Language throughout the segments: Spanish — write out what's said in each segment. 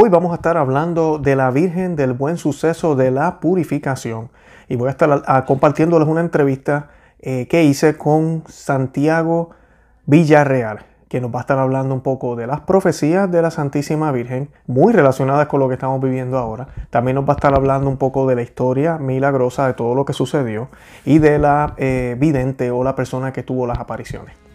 Hoy vamos a estar hablando de la Virgen del Buen Suceso de la Purificación y voy a estar compartiéndoles una entrevista eh, que hice con Santiago Villarreal, que nos va a estar hablando un poco de las profecías de la Santísima Virgen, muy relacionadas con lo que estamos viviendo ahora. También nos va a estar hablando un poco de la historia milagrosa de todo lo que sucedió y de la eh, vidente o la persona que tuvo las apariciones.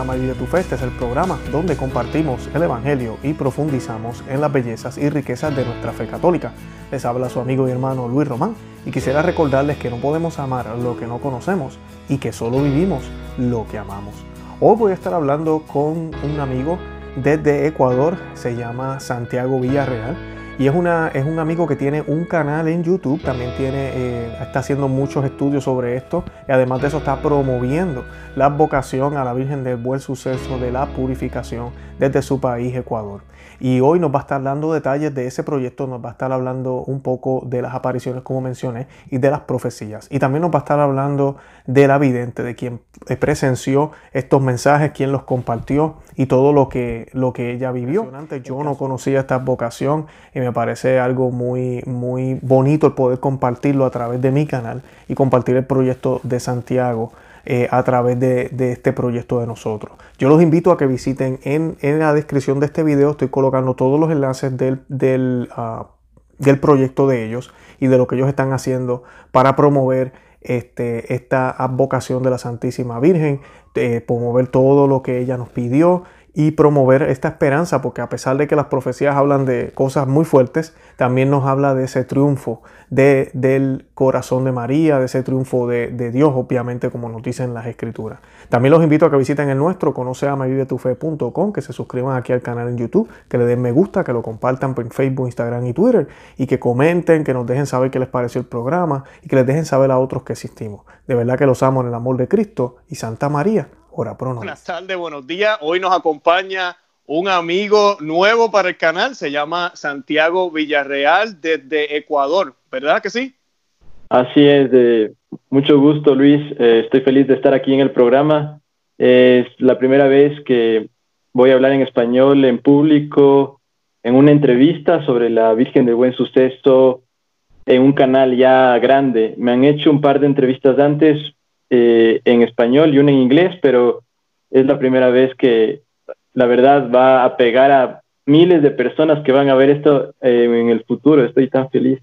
Ama y Vive tu Fe. Este es el programa donde compartimos el Evangelio y profundizamos en las bellezas y riquezas de nuestra fe católica. Les habla su amigo y hermano Luis Román y quisiera recordarles que no podemos amar lo que no conocemos y que solo vivimos lo que amamos. Hoy voy a estar hablando con un amigo desde Ecuador, se llama Santiago Villarreal y es, una, es un amigo que tiene un canal en YouTube, también tiene, eh, está haciendo muchos estudios sobre esto y además de eso está promoviendo la vocación a la Virgen del Buen Suceso de la Purificación desde su país, Ecuador. Y hoy nos va a estar dando detalles de ese proyecto, nos va a estar hablando un poco de las apariciones, como mencioné, y de las profecías. Y también nos va a estar hablando de la vidente, de quien presenció estos mensajes, quien los compartió y todo lo que, lo que ella vivió. Yo no conocía esta vocación y me parece algo muy, muy bonito el poder compartirlo a través de mi canal y compartir el proyecto de Santiago eh, a través de, este proyecto de nosotros. Yo los invito a que visiten en, la descripción de este video, estoy colocando todos los enlaces del, del, ah, del proyecto de ellos y de lo que ellos están haciendo para promover este, esta advocación de la Santísima Virgen, eh, promover todo lo que ella nos pidió y promover esta esperanza, porque a pesar de que las profecías hablan de cosas muy fuertes, también nos habla de ese triunfo de, del corazón de María, de ese triunfo de, Dios, obviamente, como nos dicen las escrituras. También los invito a que visiten el nuestro, conoceamavivetufe.com, que se suscriban aquí al canal en YouTube, que le den me gusta, que lo compartan por Facebook, Instagram y Twitter, y que comenten, que nos dejen saber qué les pareció el programa y que les dejen saber a otros que existimos. De verdad que los amo en el amor de Cristo y Santa María Buenas tardes, buenos días. Hoy nos acompaña un amigo nuevo para el canal, se llama Santiago Villarreal desde Ecuador, ¿verdad que sí? Así es, de mucho gusto Luis, eh, estoy feliz de estar aquí en el programa. Es la primera vez que voy a hablar en español en público, en una entrevista sobre la Virgen del Buen Suceso, en un canal ya grande. Me han hecho un par de entrevistas antes, eh, en español y una en inglés, pero es la primera vez que la verdad va a pegar a miles de personas que van a ver esto eh, en el futuro. Estoy tan feliz.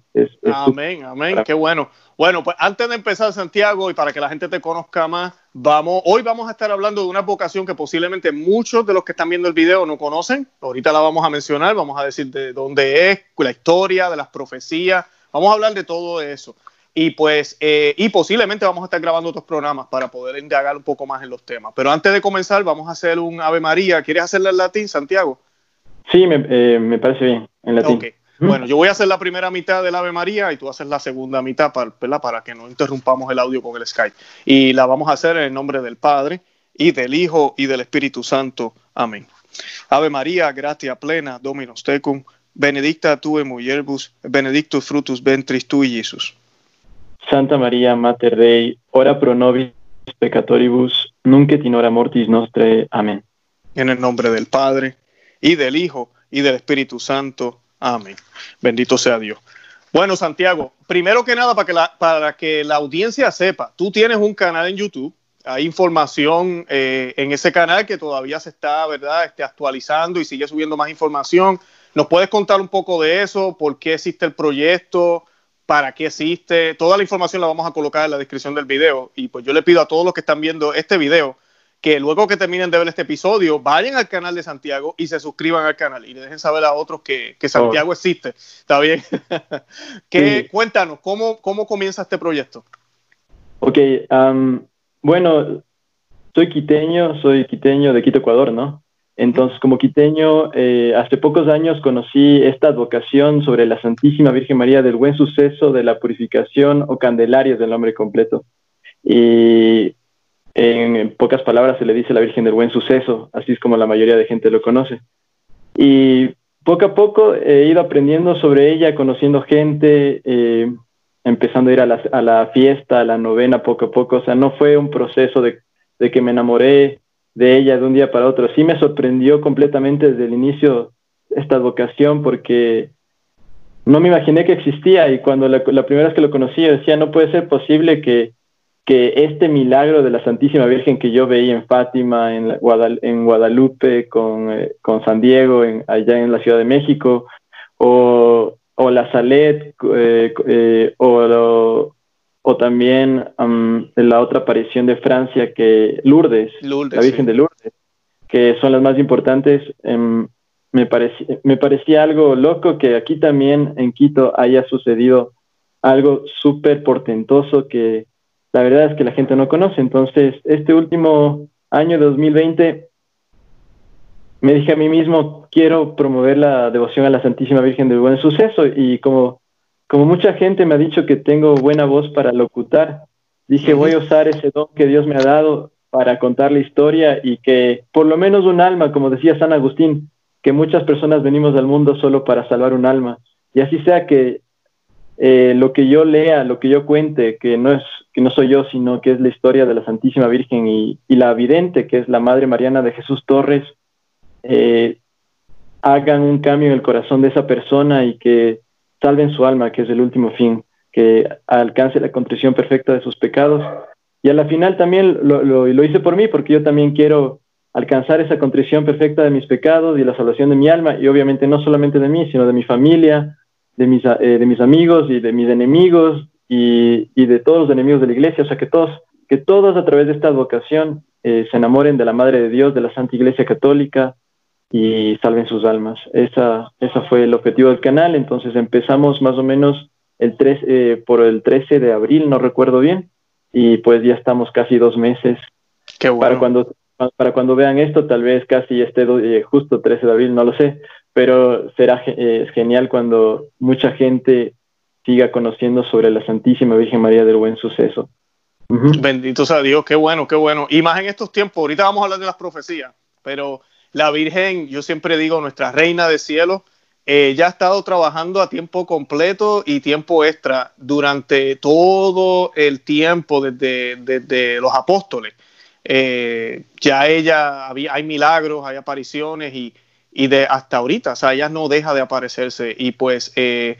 amén, amén, qué bueno. Bueno, pues antes de empezar, Santiago, y para que la gente te conozca más, vamos, hoy vamos a estar hablando de una vocación que posiblemente muchos de los que están viendo el video no conocen. Ahorita la vamos a mencionar, vamos a decir de dónde es, la historia, de las profecías, vamos a hablar de todo eso. Y pues, eh, y posiblemente vamos a estar grabando otros programas para poder indagar un poco más en los temas. Pero antes de comenzar, vamos a hacer un Ave María. ¿Quieres hacerla en latín, Santiago? Sí, me, eh, parece bien, en latín. Bueno, yo voy a hacer la primera mitad del Ave María y tú haces la segunda mitad para, para que no interrumpamos el audio con el Skype. Y la vamos a hacer en el nombre del Padre y del Hijo y del Espíritu Santo. Amén. Ave María, gratia plena, Dominus tecum, benedicta tu en benedictus frutus ventris tui, Jesús. Santa María Mater Dei, ora pro nobis peccatoribus, nunc et in hora mortis nostre. Amén. En el nombre del Padre, y del Hijo, y del Espíritu Santo. Amén. Bendito sea Dios. Bueno, Santiago, primero que nada, para que la, para que la audiencia sepa, tú tienes un canal en YouTube, hay información eh, en ese canal que todavía se está, ¿verdad?, este, actualizando y sigue subiendo más información. ¿Nos puedes contar un poco de eso? ¿Por qué existe el proyecto? Para qué existe. Toda la información la vamos a colocar en la descripción del video. Y pues yo le pido a todos los que están viendo este video que luego que terminen de ver este episodio, vayan al canal de Santiago y se suscriban al canal y le dejen saber a otros que, Santiago existe. ¿Está bien? ¿Qué, Cuéntanos, ¿cómo, ¿cómo comienza este proyecto? Ok, bueno, soy quiteño, soy quiteño de Quito, Ecuador, ¿no? Entonces, como quiteño, eh, hace pocos años conocí esta advocación sobre la Santísima Virgen María del Buen Suceso de la Purificación o Candelaria del nombre completo. Y en pocas palabras se le dice la Virgen del Buen Suceso, así es como la mayoría de gente lo conoce. Y poco a poco he ido aprendiendo sobre ella, conociendo gente, eh, empezando a ir a la, fiesta, a la novena poco a poco. O sea, no fue un proceso de que me enamoré de ella de un día para otro. Sí me sorprendió completamente desde el inicio esta vocación porque no me imaginé que existía y cuando la, primera vez que lo conocí yo decía, no puede ser posible que, que este milagro de la Santísima Virgen que yo veía en Fátima, en, en Guadalupe, con, eh, con, San Diego, en, allá en la Ciudad de México, o, o la Salet, eh, eh, o, o, también la otra aparición de Francia, que Lourdes, la Virgen de Lourdes, que son las más importantes. Em, me, parecía, me parecía algo loco que aquí también en Quito haya sucedido algo súper portentoso que la verdad es que la gente no conoce. Entonces, este último año 2020 me dije a mí mismo, quiero promover la devoción a la Santísima Virgen del Buen Suceso y como, como mucha gente me ha dicho que tengo buena voz para locutar, dije, voy a usar ese don que Dios me ha dado para contar la historia y que por lo menos un alma, como decía San Agustín, que muchas personas venimos al mundo solo para salvar un alma. Y así sea que eh, lo que yo lea, lo que yo cuente, que no es que no soy yo, sino que es la historia de la Santísima Virgen y, la vidente, que es la Madre Mariana de Jesús Torres, eh, hagan un cambio en el corazón de esa persona y que salven su alma, que es el último fin, que alcance la contrición perfecta de sus pecados. Y a la final también lo, lo hice por mí, porque yo también quiero alcanzar esa contrición perfecta de mis pecados y la salvación de mi alma, y obviamente no solamente de mí, sino de mi familia, de mis, eh, de mis amigos y de mis enemigos y, y, de todos los enemigos de la iglesia, o sea, que todos, que todos a través de esta vocación eh, se enamoren de la Madre de Dios, de la Santa Iglesia Católica y salven sus almas. Esa, esa fue el objetivo del canal, entonces empezamos más o menos el 3, eh, por el 13 de abril, no recuerdo bien, y pues ya estamos casi dos meses. Qué bueno. Para cuando para cuando vean esto, tal vez casi esté eh, justo 13 de abril, no lo sé, pero será eh, genial cuando mucha gente siga conociendo sobre la Santísima Virgen María del Buen Suceso. Bendito sea Dios, qué bueno, qué bueno. Y más en estos tiempos, ahorita vamos a hablar de las profecías, pero la Virgen, yo siempre digo, nuestra Reina de Cielo, eh, ya ha estado trabajando a tiempo completo y tiempo extra durante todo el tiempo desde, desde los apóstoles. Eh, ya ella, había, hay milagros, hay apariciones y, y, de hasta ahorita, o sea, ella no deja de aparecerse. Y pues, eh,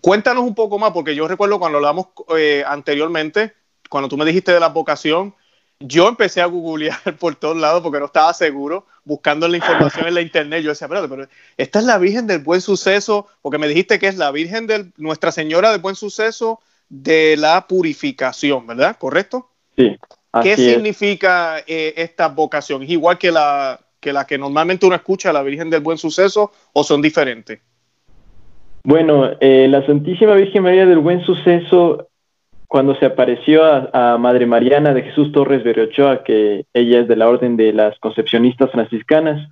cuéntanos un poco más, porque yo recuerdo cuando hablamos eh, anteriormente, cuando tú me dijiste de la vocación, yo empecé a googlear por todos lados porque no estaba seguro, buscando la información en la internet. Yo decía, pero, pero esta es la Virgen del Buen Suceso, porque me dijiste que es la Virgen de Nuestra Señora del Buen Suceso de la Purificación, ¿verdad? ¿Correcto? Sí. ¿Qué significa eh, esta vocación? ¿Es igual que la, que la que normalmente uno escucha, la Virgen del Buen Suceso, o son diferentes? Bueno, eh, la Santísima Virgen María del Buen Suceso, cuando se apareció a, Madre Mariana de Jesús Torres Berriochoa, que ella es de la Orden de las Concepcionistas Franciscanas,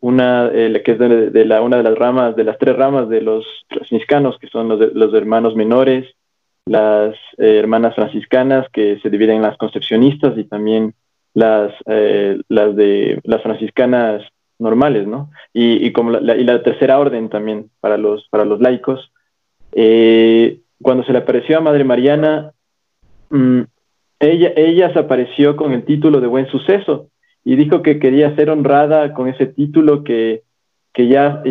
una eh, que es de, la, una de las ramas, de las tres ramas de los franciscanos, que son los, los hermanos menores, las eh, hermanas franciscanas que se dividen en las concepcionistas y también las, eh, las de las franciscanas normales, ¿no? Y, como la, y la tercera orden también para los, para los laicos. Cuando se le apareció a Madre Mariana, mm, ella, se apareció con el título de Buen Suceso y dijo que quería ser honrada con ese título que, que ya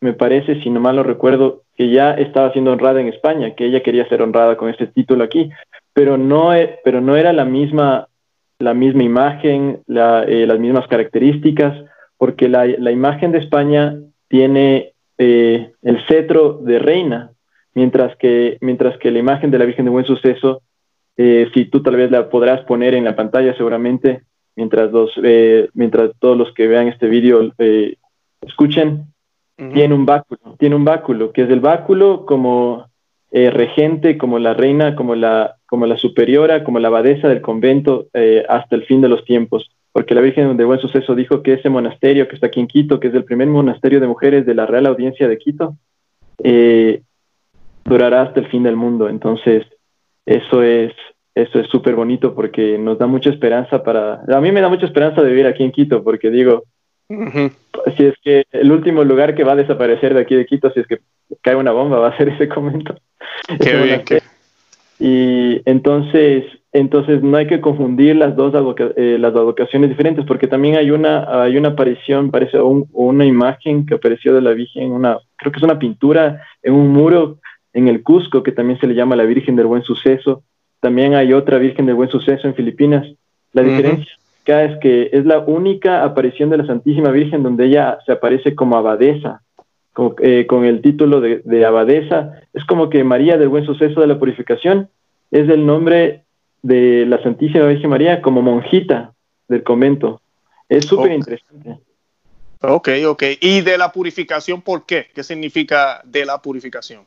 me parece, si no mal lo recuerdo, que ya estaba siendo honrada en España, que ella quería ser honrada con este título aquí, pero no, e, pero no era la misma, la misma imagen, eh, las mismas características, porque la, imagen de España tiene eh, el cetro de reina, mientras que, mientras que la imagen de la Virgen de Buen Suceso, eh, si tú tal vez la podrás poner en la pantalla seguramente, mientras, los, mientras todos los que vean este vídeo escuchen, tiene un báculo, tiene un báculo, que es el báculo como eh, regente, como la reina, como la, como la superiora, como la abadesa del convento eh, hasta el fin de los tiempos. Porque la Virgen de Buen Suceso dijo que ese monasterio que está aquí en Quito, que es el primer monasterio de mujeres de la Real Audiencia de Quito, eh, durará hasta el fin del mundo. Entonces, eso es eso es súper bonito porque nos da mucha esperanza para... A mí me da mucha esperanza de vivir aquí en Quito porque digo, si es que el último lugar que va a desaparecer de aquí de Quito, si es que cae una bomba, va a ser ese convento. Qué bien, Y entonces, entonces no hay que confundir las dos eh, las advocaciones diferentes, porque también hay una, hay una aparición, parece una imagen que apareció de la Virgen, una, creo que es una pintura en un muro en el Cusco, que también se le llama la Virgen del Buen Suceso. También hay otra Virgen del Buen Suceso en Filipinas. La diferencia es que es la única aparición de la Santísima Virgen donde ella se aparece como abadesa, eh, con el título de, de, abadesa. Es como que María del Buen Suceso de la Purificación es el nombre de la Santísima Virgen María como monjita del convento. Es súper interesante. Ok, ok. ¿Y de la purificación por qué? ¿Qué significa de la purificación?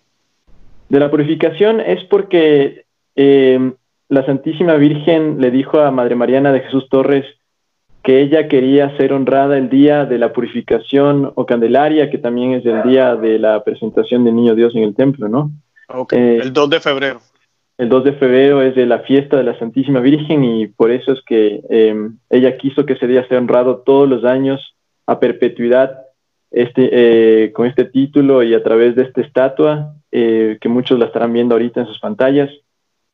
De la purificación es porque eh, la Santísima Virgen le dijo a Madre Mariana de Jesús Torres que ella quería ser honrada el día de la purificación o Candelaria, que también es el día de la presentación del Niño Dios en el templo, ¿no? Eh, el 2 de febrero. El 2 de febrero es de la fiesta de la Santísima Virgen y por eso es que eh, ella quiso que ese día sea honrado todos los años a perpetuidad este, eh, con este título y a través de esta estatua, que muchos la estarán viendo ahorita en sus pantallas,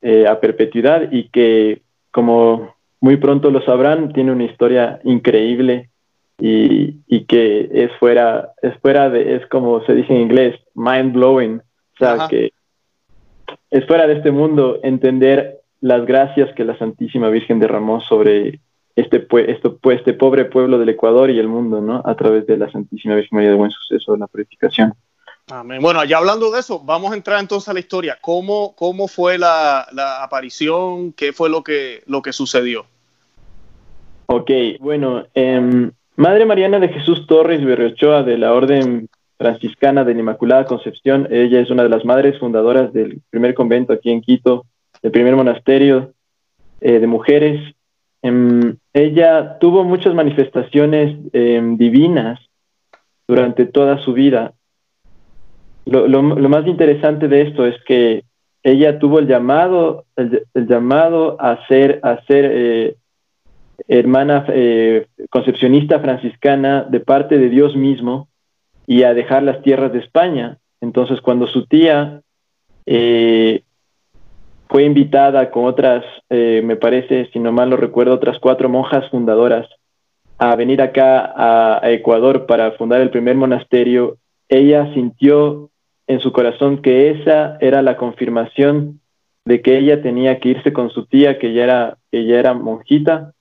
a perpetuidad y que como muy pronto lo sabrán, tiene una historia increíble y, y, que es fuera, es fuera de, es como se dice en inglés, mind blowing, o sea, que es fuera de este mundo entender las gracias que la Santísima Virgen derramó sobre este, esto, pues, este pobre pueblo del Ecuador y el mundo, ¿no? A través de la Santísima Virgen María de Buen Suceso de la purificación. Amén. Bueno, ya hablando de eso, vamos a entrar entonces a la historia. ¿Cómo, cómo fue la, aparición? ¿Qué fue lo que, lo que sucedió? Ok, bueno, eh, Madre Mariana de Jesús Torres Berriochoa de la Orden Franciscana de la Inmaculada Concepción, ella es una de las madres fundadoras del primer convento aquí en Quito, el primer monasterio eh, de mujeres. Eh, ella tuvo muchas manifestaciones em, divinas durante toda su vida. Lo, lo, más interesante de esto es que ella tuvo el llamado, el, el llamado a ser, a ser eh, hermana eh, concepcionista franciscana de parte de Dios mismo y a dejar las tierras de España. Entonces, cuando su tía eh, fue invitada con otras, eh, me parece, si no mal lo recuerdo, otras cuatro monjas fundadoras a venir acá a, Ecuador para fundar el primer monasterio, ella sintió en su corazón que esa era la confirmación de que ella tenía que irse con su tía, que ya era, era monjita,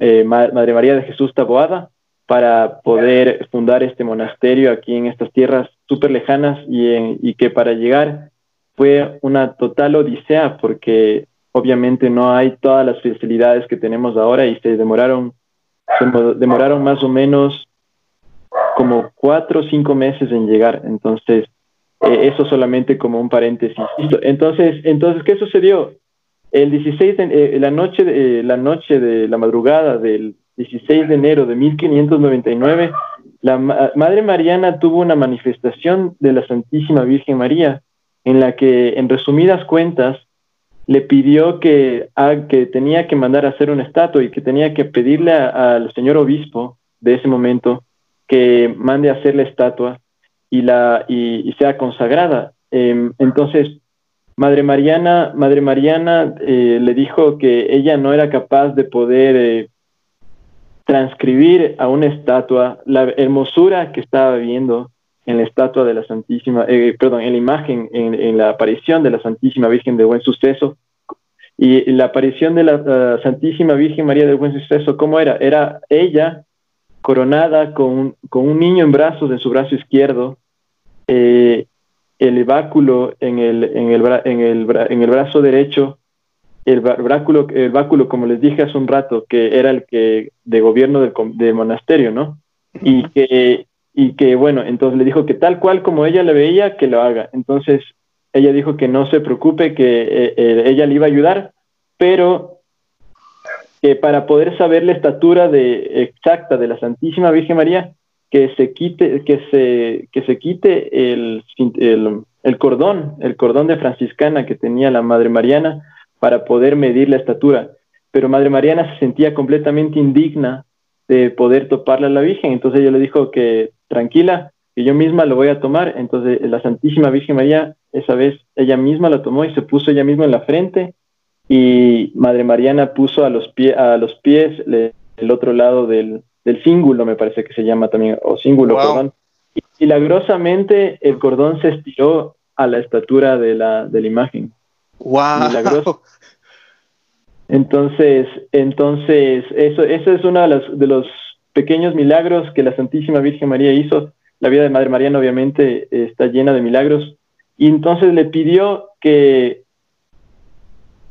eh, Madre María de Jesús Taboada para poder fundar este monasterio aquí en estas tierras súper lejanas y, que para llegar fue una total odisea porque obviamente no hay todas las facilidades que tenemos ahora y se demoraron, se demoraron más o menos como cuatro o cinco meses en llegar. Entonces, eh, eso solamente como un paréntesis. Entonces, entonces, ¿qué sucedió? El 16 de, eh, la noche de, eh, la noche de la madrugada del 16 de enero de 1599, la Madre Mariana tuvo una manifestación de la Santísima Virgen María en la que, en resumidas cuentas, le pidió que, que tenía que mandar a hacer una estatua y que tenía que pedirle al señor obispo de ese momento que mande a hacer la estatua y, la, y, sea consagrada. Em, entonces, Madre Mariana, Madre Mariana eh, le dijo que ella no era capaz de poder eh, transcribir a una estatua la hermosura que estaba viendo en la estatua de la Santísima, eh, perdón, en la imagen, en, la aparición de la Santísima Virgen de Buen Suceso. Y la aparición de la Santísima Virgen María de Buen Suceso, ¿cómo era? Era ella coronada con, con un niño en brazos, en su brazo izquierdo, eh, el báculo en el, en el, en el, en el brazo derecho, el báculo, el báculo, como les dije hace un rato, que era el que de gobierno del, del monasterio, ¿no? Y que, y que, bueno, entonces le dijo que tal cual como ella le veía, que lo haga. Entonces ella dijo que no se preocupe, que eh, eh, ella le iba a ayudar, pero que para poder saber la estatura de, exacta de la Santísima Virgen María, que se quite, que se, que se quite el, el, cordón, el cordón de franciscana que tenía la Madre Mariana para poder medir la estatura. Pero Madre Mariana se sentía completamente indigna de poder toparle a la Virgen, entonces ella le dijo que tranquila, que yo misma lo voy a tomar. Entonces la Santísima Virgen María, esa vez ella misma lo tomó y se puso ella misma en la frente y Madre Mariana puso a los, pie, a los pies el otro lado del, del cíngulo, me parece que se llama también, o cíngulo, perdón. Y milagrosamente el cordón se estiró a la estatura de la, de la imagen. ¡Wow! Entonces, entonces eso, eso es uno de los, de los pequeños milagros que la Santísima Virgen María hizo. La vida de Madre Mariana obviamente está llena de milagros. Y entonces le pidió que,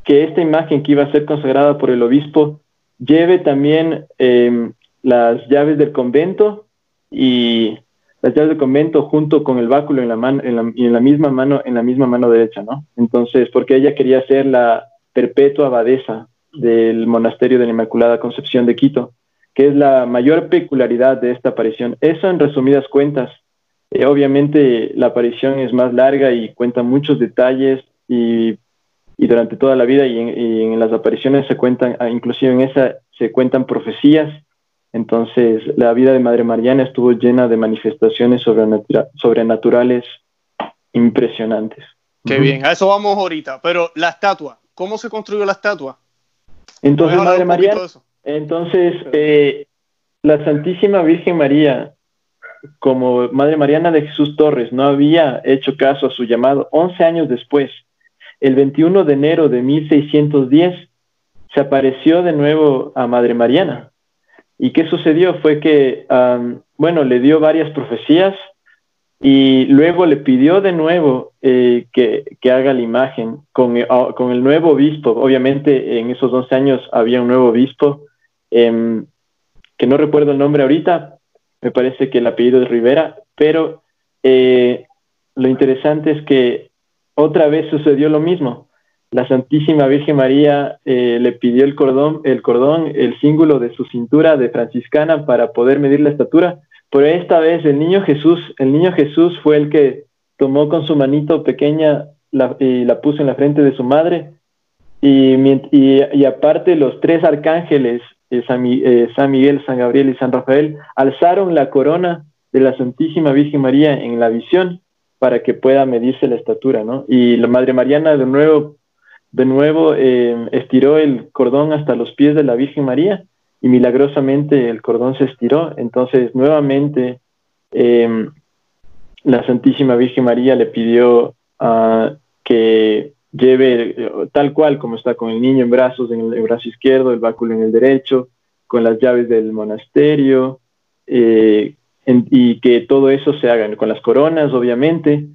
que esta imagen que iba a ser consagrada por el obispo lleve también em, las llaves del convento y las llaves del convento junto con el báculo en la mano en la, en la misma mano en la misma mano derecha, ¿no? Entonces, porque ella quería ser la perpetua abadesa del monasterio de la Inmaculada Concepción de Quito, que es la mayor peculiaridad de esta aparición. Eso en resumidas cuentas. Eh, obviamente la aparición es más larga y cuenta muchos detalles y, y durante toda la vida y en, y en, las apariciones se cuentan, ah, inclusive en esa se cuentan profecías entonces, la vida de Madre Mariana estuvo llena de manifestaciones sobrenaturales impresionantes. Qué bien, a eso vamos ahorita. Pero la estatua, ¿cómo se construyó la estatua? Entonces, Madre Mariana, entonces, eh, la Santísima Virgen María, como Madre Mariana de Jesús Torres, no había hecho caso a su llamado 11 años después. El 21 de enero de 1610 se apareció de nuevo a Madre Mariana ¿Y qué sucedió? Fue que, bueno, le dio varias profecías y luego le pidió de nuevo eh, que, que, haga la imagen con, eh, con, el nuevo obispo. Obviamente en esos 11 años había un nuevo obispo, eh, que no recuerdo el nombre ahorita, me parece que el apellido es Rivera, pero eh, lo interesante es que otra vez sucedió lo mismo. La Santísima Virgen María eh, le pidió el cordón, el cordón, el símbolo de su cintura de franciscana para poder medir la estatura, pero esta vez el niño Jesús, el niño Jesús fue el que tomó con su manito pequeña y la puso en la frente de su madre. Y, aparte los tres arcángeles, eh, eh, San Miguel, San Gabriel y San Rafael, alzaron la corona de la Santísima Virgen María en la visión para que pueda medirse la estatura, ¿no? Y la Madre Mariana de nuevo de nuevo eh, estiró el cordón hasta los pies de la Virgen María y milagrosamente el cordón se estiró. Entonces, nuevamente, eh, la Santísima Virgen María le pidió uh, que lleve tal cual como está con el niño en brazos, en el, brazo izquierdo, el báculo en el derecho, con las llaves del monasterio, eh, en, y que todo eso se haga con las coronas, obviamente,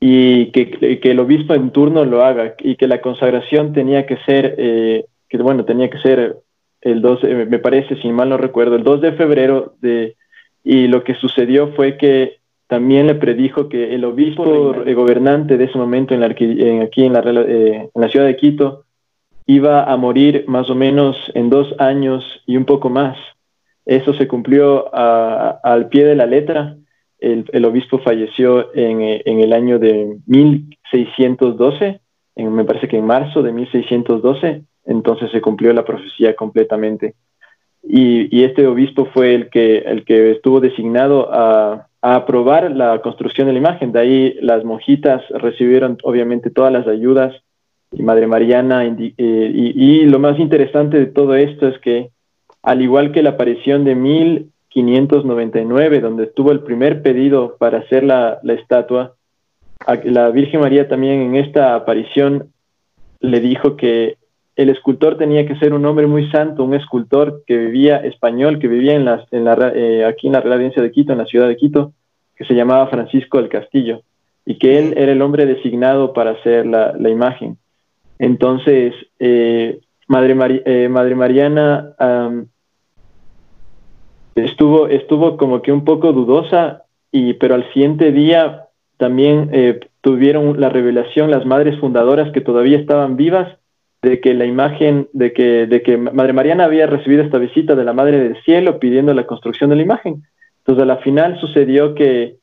y que, que, el obispo en turno lo haga y que la consagración tenía que ser, eh, que bueno, tenía que ser el 2, eh, me parece, si mal no recuerdo, el 2 de febrero de, y lo que sucedió fue que también le predijo que el obispo gobernante de ese momento en en, aquí en la, eh, en la ciudad de Quito iba a morir más o menos en dos años y un poco más. Eso se cumplió al pie de la letra el, obispo falleció en, en, el año de 1612, en, me parece que en marzo de 1612, entonces se cumplió la profecía completamente. Y, y este obispo fue el que, el que estuvo designado a, a, aprobar la construcción de la imagen. De ahí las monjitas recibieron obviamente todas las ayudas y Madre Mariana. Eh, y, lo más interesante de todo esto es que, al igual que la aparición de mil 599, donde estuvo el primer pedido para hacer la, la estatua, la Virgen María también en esta aparición le dijo que el escultor tenía que ser un hombre muy santo, un escultor que vivía español, que vivía en la, en la, eh, aquí en la Real de Quito, en la ciudad de Quito, que se llamaba Francisco del Castillo, y que él era el hombre designado para hacer la, la imagen. Entonces, eh, Madre, eh, Madre Mariana estuvo, estuvo como que un poco dudosa, y, pero al siguiente día también eh, tuvieron la revelación las madres fundadoras que todavía estaban vivas de que la imagen, de que, de que Madre Mariana había recibido esta visita de la Madre del Cielo pidiendo la construcción de la imagen. Entonces a la final sucedió que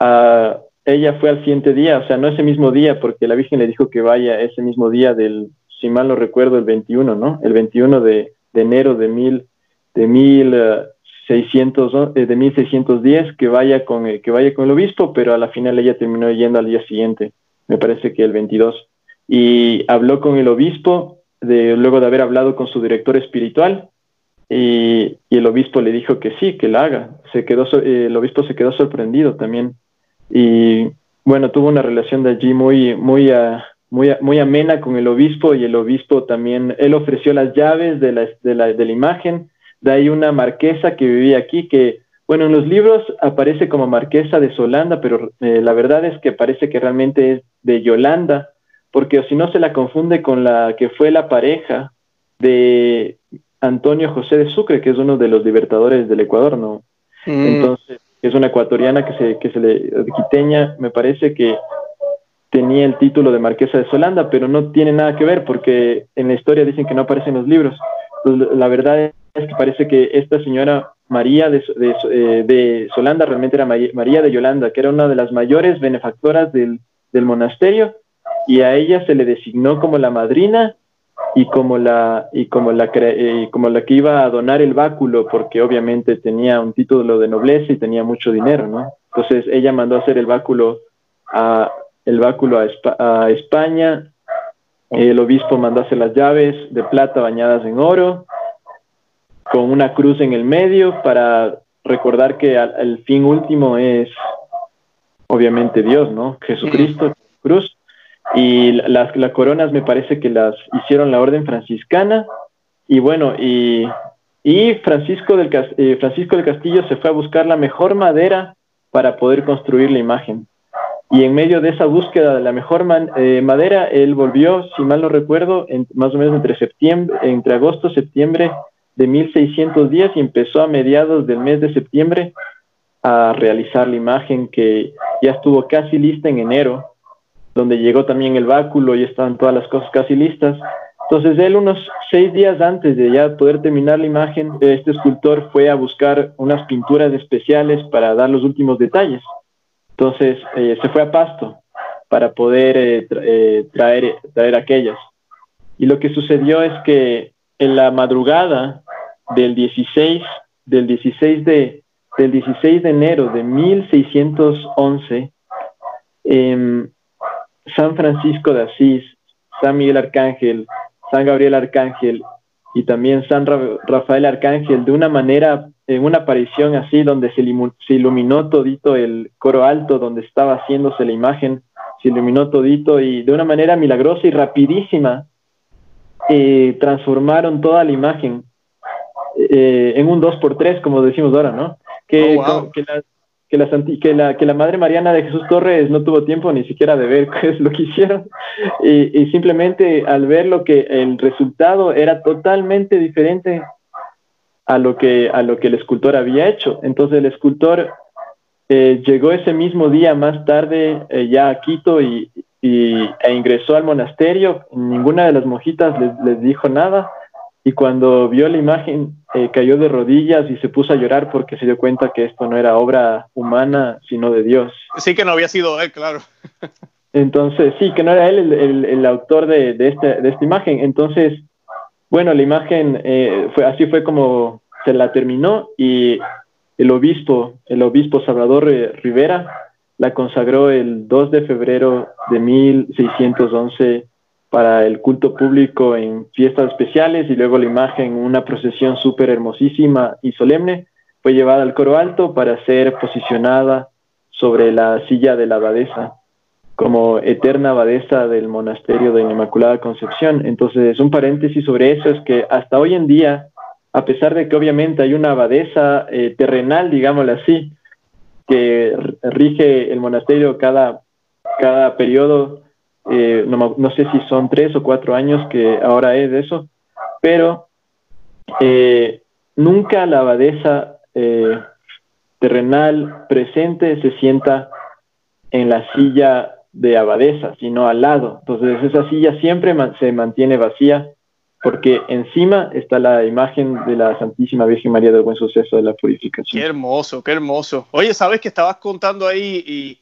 uh, ella fue al siguiente día, o sea, no ese mismo día, porque la Virgen le dijo que vaya ese mismo día del, si mal no recuerdo, el 21, ¿no? El 21 de, de enero de mil de 1600, de 1610 que vaya, con, que vaya con el obispo, pero a la final ella terminó yendo al día siguiente, me parece que el 22. Y habló con el obispo de, luego de haber hablado con su director espiritual y, el obispo le dijo que sí, que la haga. Se quedó, el obispo se quedó sorprendido también. Y bueno, tuvo una relación de allí muy, muy, ah, muy, muy amena con el obispo y el obispo también, él ofreció las llaves de la, de la, de la imagen. De ahí una marquesa que vivía aquí, que bueno, en los libros aparece como marquesa de Solanda, pero eh, la verdad es que parece que realmente es de Yolanda, porque si no se la confunde con la que fue la pareja de Antonio José de Sucre, que es uno de los libertadores del Ecuador, ¿no? Mm. Entonces, es una ecuatoriana que se, que se le, quiteña, me parece que tenía el título de Marquesa de Solanda, pero no tiene nada que ver porque en la historia dicen que no aparecen los libros. La verdad es que parece que esta señora María de, de, eh, de Solanda realmente era María de Yolanda, que era una de las mayores benefactoras del, del monasterio y a ella se le designó como la madrina y como la y como la eh, como la que iba a donar el báculo porque obviamente tenía un título de nobleza y tenía mucho dinero no entonces ella mandó a hacer el báculo a el báculo a, España el obispo hacer las llaves de plata bañadas en oro con una cruz en el medio para recordar que el fin último es obviamente Dios no Jesucristo cruz. Y las, las coronas me parece que las hicieron la orden franciscana. Y bueno, y, y Francisco, del, eh, Francisco del Castillo se fue a buscar la mejor madera para poder construir la imagen. Y en medio de esa búsqueda de la mejor eh, madera, él volvió, si mal no recuerdo, en, más o menos entre, septiembre, entre agosto y septiembre de 1610 y empezó a mediados del mes de septiembre a realizar la imagen que ya estuvo casi lista en enero donde llegó también el báculo y estaban todas las cosas casi listas. Entonces él unos seis días antes de ya poder terminar la imagen, este escultor fue a buscar unas pinturas especiales para dar los últimos detalles. Entonces eh, se fue a Pasto para poder eh, eh, traer, traer aquellas. Y lo que sucedió es que en la madrugada del 16, del 16 de, del 16 de enero de 1611, eh, San Francisco de Asís, San Miguel Arcángel, San Gabriel Arcángel y también San Rafael Arcángel de una manera, en una aparición así donde se, iluminó todito el coro alto donde estaba haciéndose la imagen, se iluminó todito y de una manera milagrosa y rapidísima eh, transformaron toda la imagen eh, en un 2x3, como decimos ahora, ¿no? Que, oh, que, que la, que, la, que la Madre Mariana de Jesús Torres no tuvo tiempo ni siquiera de ver qué es lo que hicieron y, simplemente al ver lo que el resultado era totalmente diferente a lo que, a lo que el escultor había hecho. Entonces el escultor eh, llegó ese mismo día más tarde eh, ya a Quito y, e ingresó al monasterio. Ninguna de las mojitas les, les dijo nada y cuando vio la imagen eh, cayó de rodillas y se puso a llorar porque se dio cuenta que esto no era obra humana, sino de Dios. Sí, que no había sido él, claro. Entonces, sí, que no era él el, autor de, este, de, esta imagen. Entonces, bueno, la imagen eh, fue así fue como se la terminó y el obispo, el obispo Salvador Rivera, la consagró el 2 de febrero de 1611 para el culto público en fiestas especiales y luego la imagen, una procesión súper hermosísima y solemne, fue llevada al coro alto para ser posicionada sobre la silla de la abadesa como eterna abadesa del monasterio de la Inmaculada Concepción. Entonces, un paréntesis sobre eso es que hasta hoy en día, a pesar de que obviamente hay una abadesa eh, terrenal, digámoslo así, que rige el monasterio cada, cada periodo eh, no, sé si son tres o cuatro años que ahora es eso, pero eh, nunca la abadesa eh, terrenal presente se sienta en la silla de abadesa, sino al lado. Entonces esa silla siempre se mantiene vacía porque encima está la imagen de la Santísima Virgen María del Buen Suceso de la Purificación. Qué hermoso, qué hermoso. Oye, ¿sabes que estabas contando ahí y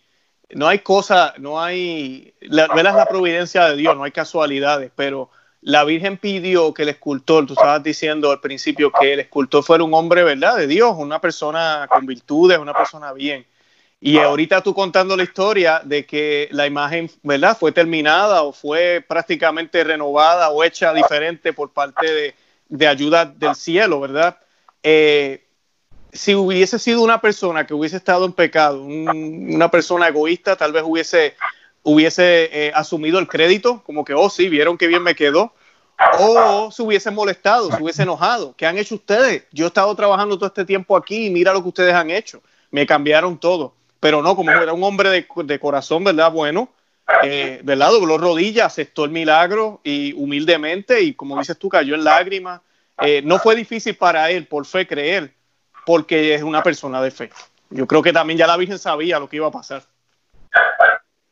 no hay cosa, no hay, la, la providencia de Dios, no hay casualidades, pero la Virgen pidió que el escultor, tú estabas diciendo al principio que el escultor fuera un hombre, ¿verdad? De Dios, una persona con virtudes, una persona bien. Y ahorita tú contando la historia de que la imagen, ¿verdad? Fue terminada o fue prácticamente renovada o hecha diferente por parte de, ayuda del cielo, ¿verdad? Eh, si hubiese sido una persona que hubiese estado en pecado, una persona egoísta, tal vez hubiese, hubiese eh, asumido el crédito, como que, oh, sí, vieron qué bien me quedó, o se hubiese molestado, se hubiese enojado. ¿Qué han hecho ustedes? Yo he estado trabajando todo este tiempo aquí y mira lo que ustedes han hecho. Me cambiaron todo pero no, como era un hombre de, corazón, ¿verdad? Bueno, eh, ¿verdad? Dobló rodillas, aceptó el milagro y humildemente, y como dices tú, cayó en lágrimas. Eh, no fue difícil para él, por fe, creer, porque es una persona de fe. Yo creo que también ya la Virgen sabía lo que iba a pasar.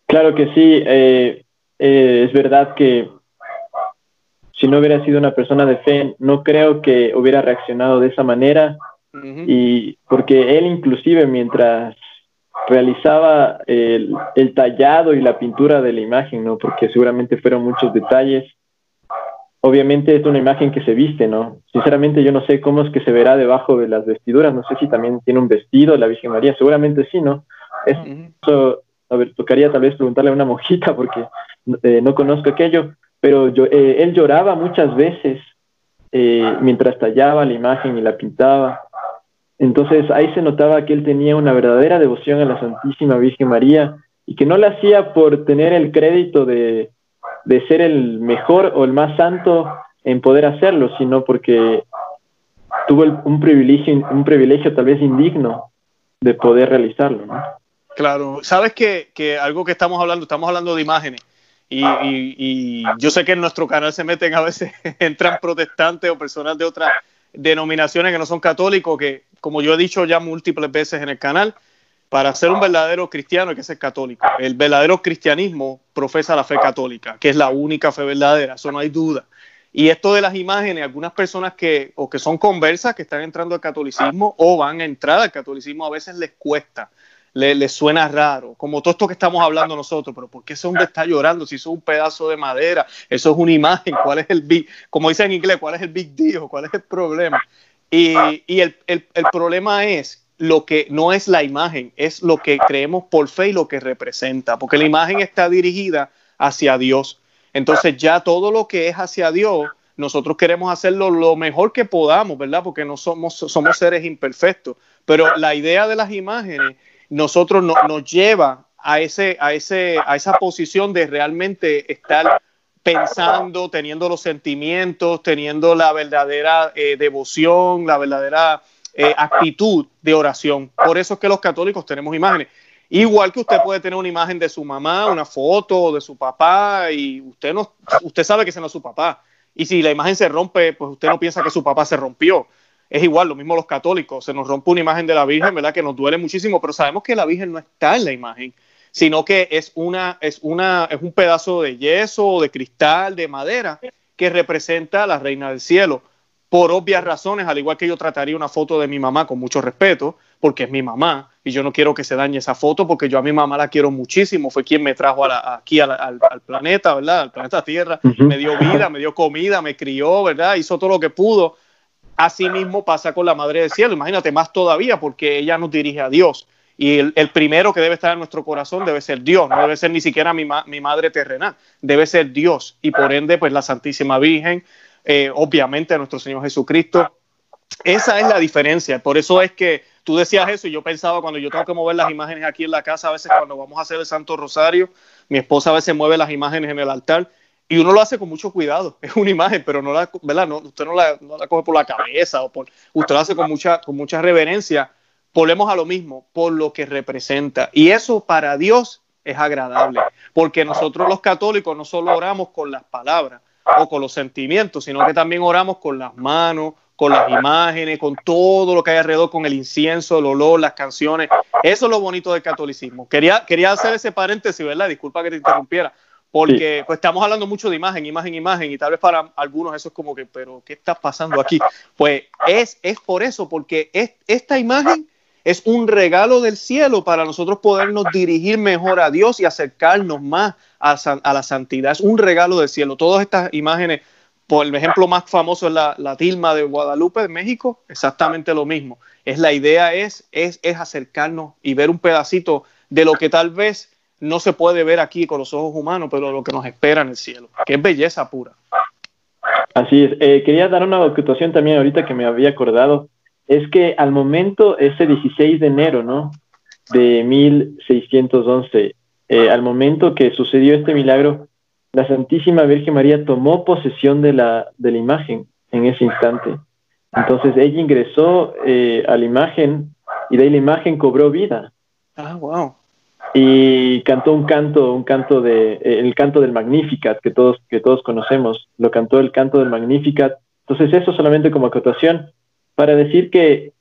Claro que sí, eh, es verdad que si no hubiera sido una persona de fe, no creo que hubiera reaccionado de esa manera. Y porque él inclusive mientras realizaba el, tallado y la pintura de la imagen, ¿no? Porque seguramente fueron muchos detalles. Obviamente es una imagen que se viste, ¿no? Sinceramente yo no sé cómo es que se verá debajo de las vestiduras, no sé si también tiene un vestido la Virgen María, seguramente sí, ¿no? Eso, a ver, tocaría tal vez preguntarle a una mojita porque eh, no conozco aquello, pero yo, eh, él lloraba muchas veces eh, mientras tallaba la imagen y la pintaba. Entonces ahí se notaba que él tenía una verdadera devoción a la Santísima Virgen María y que no la hacía por tener el crédito de, ser el mejor o el más santo en poder hacerlo, sino porque tuvo un, privilegio, un privilegio tal vez indigno de poder realizarlo. ¿no? Claro, sabes que, algo que estamos hablando, estamos hablando de imágenes. Y, y, yo sé que en nuestro canal se meten a veces, entran protestantes o personas de otras denominaciones que no son católicos, que como yo he dicho ya múltiples veces en el canal, para ser un verdadero cristiano hay que ser católico. El verdadero cristianismo profesa la fe católica, que es la única fe verdadera, eso no hay duda. Y esto de las imágenes, algunas personas que o que son conversas, que están entrando al catolicismo o van a entrar al catolicismo, a veces les cuesta le, suena raro, como todo esto que estamos hablando nosotros, pero ¿por qué ese hombre está llorando si eso es un pedazo de madera? Eso es una imagen, ¿cuál es el big, como dice en inglés, cuál es el big deal, cuál es el problema? Y, y el, el, el problema es lo que no es la imagen, es lo que creemos por fe y lo que representa, porque la imagen está dirigida hacia Dios. Entonces ya todo lo que es hacia Dios, nosotros queremos hacerlo lo mejor que podamos, ¿verdad? Porque no somos, somos seres imperfectos. Pero la idea de las imágenes nosotros nos lleva a, ese, a, ese, a esa posición de realmente estar pensando, teniendo los sentimientos, teniendo la verdadera eh, devoción, la verdadera eh, actitud de oración. Por eso es que los católicos tenemos imágenes. Igual que usted puede tener una imagen de su mamá, una foto de su papá, y usted no, usted sabe que ese no es su papá. Y si la imagen se rompe, pues usted no piensa que su papá se rompió es igual, lo mismo los católicos, se nos rompe una imagen de la Virgen, ¿verdad? Que nos duele muchísimo, pero sabemos que la Virgen no está en la imagen, sino que es una, es una, es un pedazo de yeso, de cristal, de madera, que representa a la Reina del Cielo. Por obvias razones, al igual que yo trataría una foto de mi mamá con mucho respeto, porque es mi mamá, y yo no quiero que se dañe esa foto, porque yo a mi mamá la quiero muchísimo, fue quien me trajo aquí al, planeta, ¿verdad? Al planeta Tierra, me dio vida, me dio comida, me crió, ¿verdad? Hizo todo lo que pudo Así mismo pasa con la Madre del Cielo, imagínate más todavía porque ella nos dirige a Dios. Y el, primero que debe estar en nuestro corazón debe ser Dios, no debe ser ni siquiera mi, mi madre terrenal, debe ser Dios. Y por ende, pues la Santísima Virgen, eh, obviamente nuestro Señor Jesucristo. Esa es la diferencia. Por eso es que tú decías eso y yo pensaba cuando yo tengo que mover las imágenes aquí en la casa, a veces cuando vamos a hacer el Santo Rosario, mi esposa a veces mueve las imágenes en el altar y uno lo hace con mucho cuidado. Es una imagen, pero no la, ¿verdad? No, usted no la, no la, coge por la cabeza o por, usted lo hace con mucha, con mucha reverencia. Volvemos a lo mismo, por lo que representa. Y eso para Dios es agradable, porque nosotros los católicos no solo oramos con las palabras o con los sentimientos, sino que también oramos con las manos, con las imágenes, con todo lo que hay alrededor, con el incienso, el olor, las canciones. Eso es lo bonito del catolicismo. Quería, quería hacer ese paréntesis, ¿verdad? Disculpa que te interrumpiera, porque pues estamos hablando mucho de imagen, imagen, imagen, y tal vez para algunos eso es como que, pero ¿qué está pasando aquí? Pues es, es por eso, porque es, esta imagen es un regalo del cielo para nosotros podernos dirigir mejor a Dios y acercarnos más a, a, la santidad. Es un regalo del cielo. Todas estas imágenes por el ejemplo más famoso es la, tilma de Guadalupe de México, exactamente lo mismo. Es la idea es, es, es acercarnos y ver un pedacito de lo que tal vez no se puede ver aquí con los ojos humanos, pero lo que nos espera en el cielo, que es belleza pura. Así es. Eh, quería dar una situación también ahorita que me había acordado. Es que al momento, ese 16 de enero, ¿no? De 1611, eh, al momento que sucedió este milagro, la Santísima Virgen María tomó posesión de la, de la imagen en ese instante. Entonces ella ingresó eh, a la imagen y de ahí la imagen cobró vida. Ah, wow. Y cantó un canto, un canto de, eh, el canto del Magnificat que todos, que todos conocemos. Lo cantó el canto del Magnificat. Entonces eso solamente como acotación para decir que,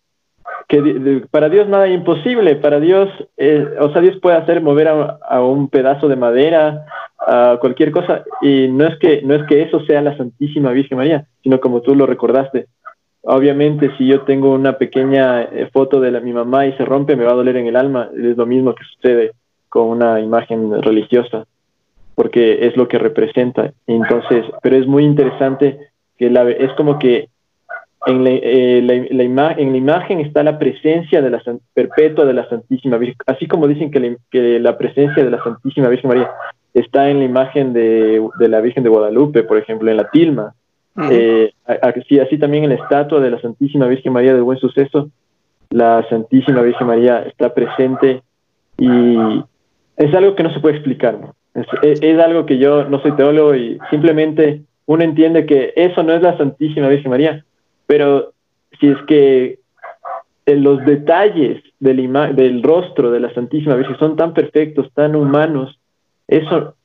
que para Dios nada es imposible. Para Dios, eh, o sea, Dios puede hacer mover a, un pedazo de madera, a cualquier cosa. Y no es que, no es que eso sea la Santísima Virgen María, sino como tú lo recordaste. Obviamente, si yo tengo una pequeña eh, foto de mi mamá y se rompe, me va a doler en el alma. Es lo mismo que sucede con una imagen religiosa, porque es lo que representa. Entonces, pero es muy interesante que la, es como que en la, eh, la, en la imagen está la presencia de la perpetua de la Santísima Virgen, así como dicen que, que la presencia de la Santísima Virgen María está en la imagen de, la Virgen de Guadalupe, por ejemplo, en la tilma. Eh, así, así también en la estatua de la Santísima Virgen María del Buen Suceso, la Santísima Virgen María está presente y es algo que no se puede explicar. Es, algo que yo no soy teólogo y simplemente uno entiende que eso no es la Santísima Virgen María, pero si es que los detalles del, del rostro de la Santísima Virgen son tan perfectos, tan humanos, eso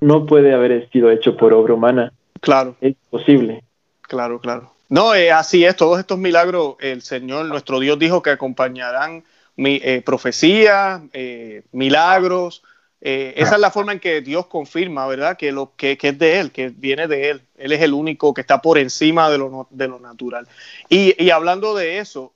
no puede haber sido hecho por obra humana. Claro. Es posible. Claro, claro. No, eh, así es, todos estos milagros, el Señor, nuestro Dios dijo que acompañarán mi, eh, profecías, eh, milagros. Esa es la forma en que Dios confirma, ¿verdad? Que, lo, que, es de Él, que viene de Él. Él es el único que está por encima de lo, de lo natural. Y, y hablando de eso,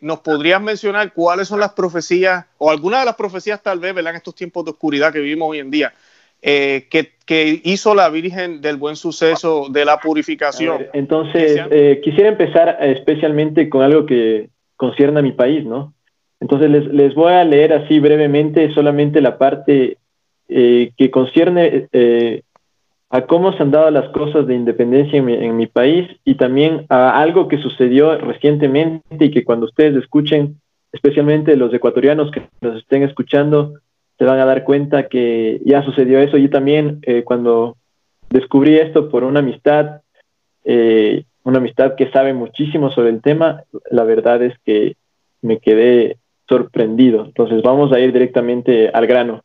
¿nos podrías mencionar cuáles son las profecías, o algunas de las profecías tal vez, ¿verdad? En estos tiempos de oscuridad que vivimos hoy en día, eh, que, hizo la Virgen del Buen Suceso de la purificación. entonces, eh, quisiera empezar especialmente con algo que concierne a mi país, ¿no? Entonces, les, les voy a leer así brevemente solamente la parte eh, que concierne a cómo se han dado las cosas de independencia en mi, en mi país y también a algo que sucedió recientemente y que cuando ustedes escuchen, especialmente los ecuatorianos que nos estén escuchando, se van a dar cuenta que ya sucedió eso. Yo también, eh, cuando descubrí esto por una amistad, eh, una amistad que sabe muchísimo sobre el tema, la verdad es que me quedé sorprendido. Entonces vamos a ir directamente al grano.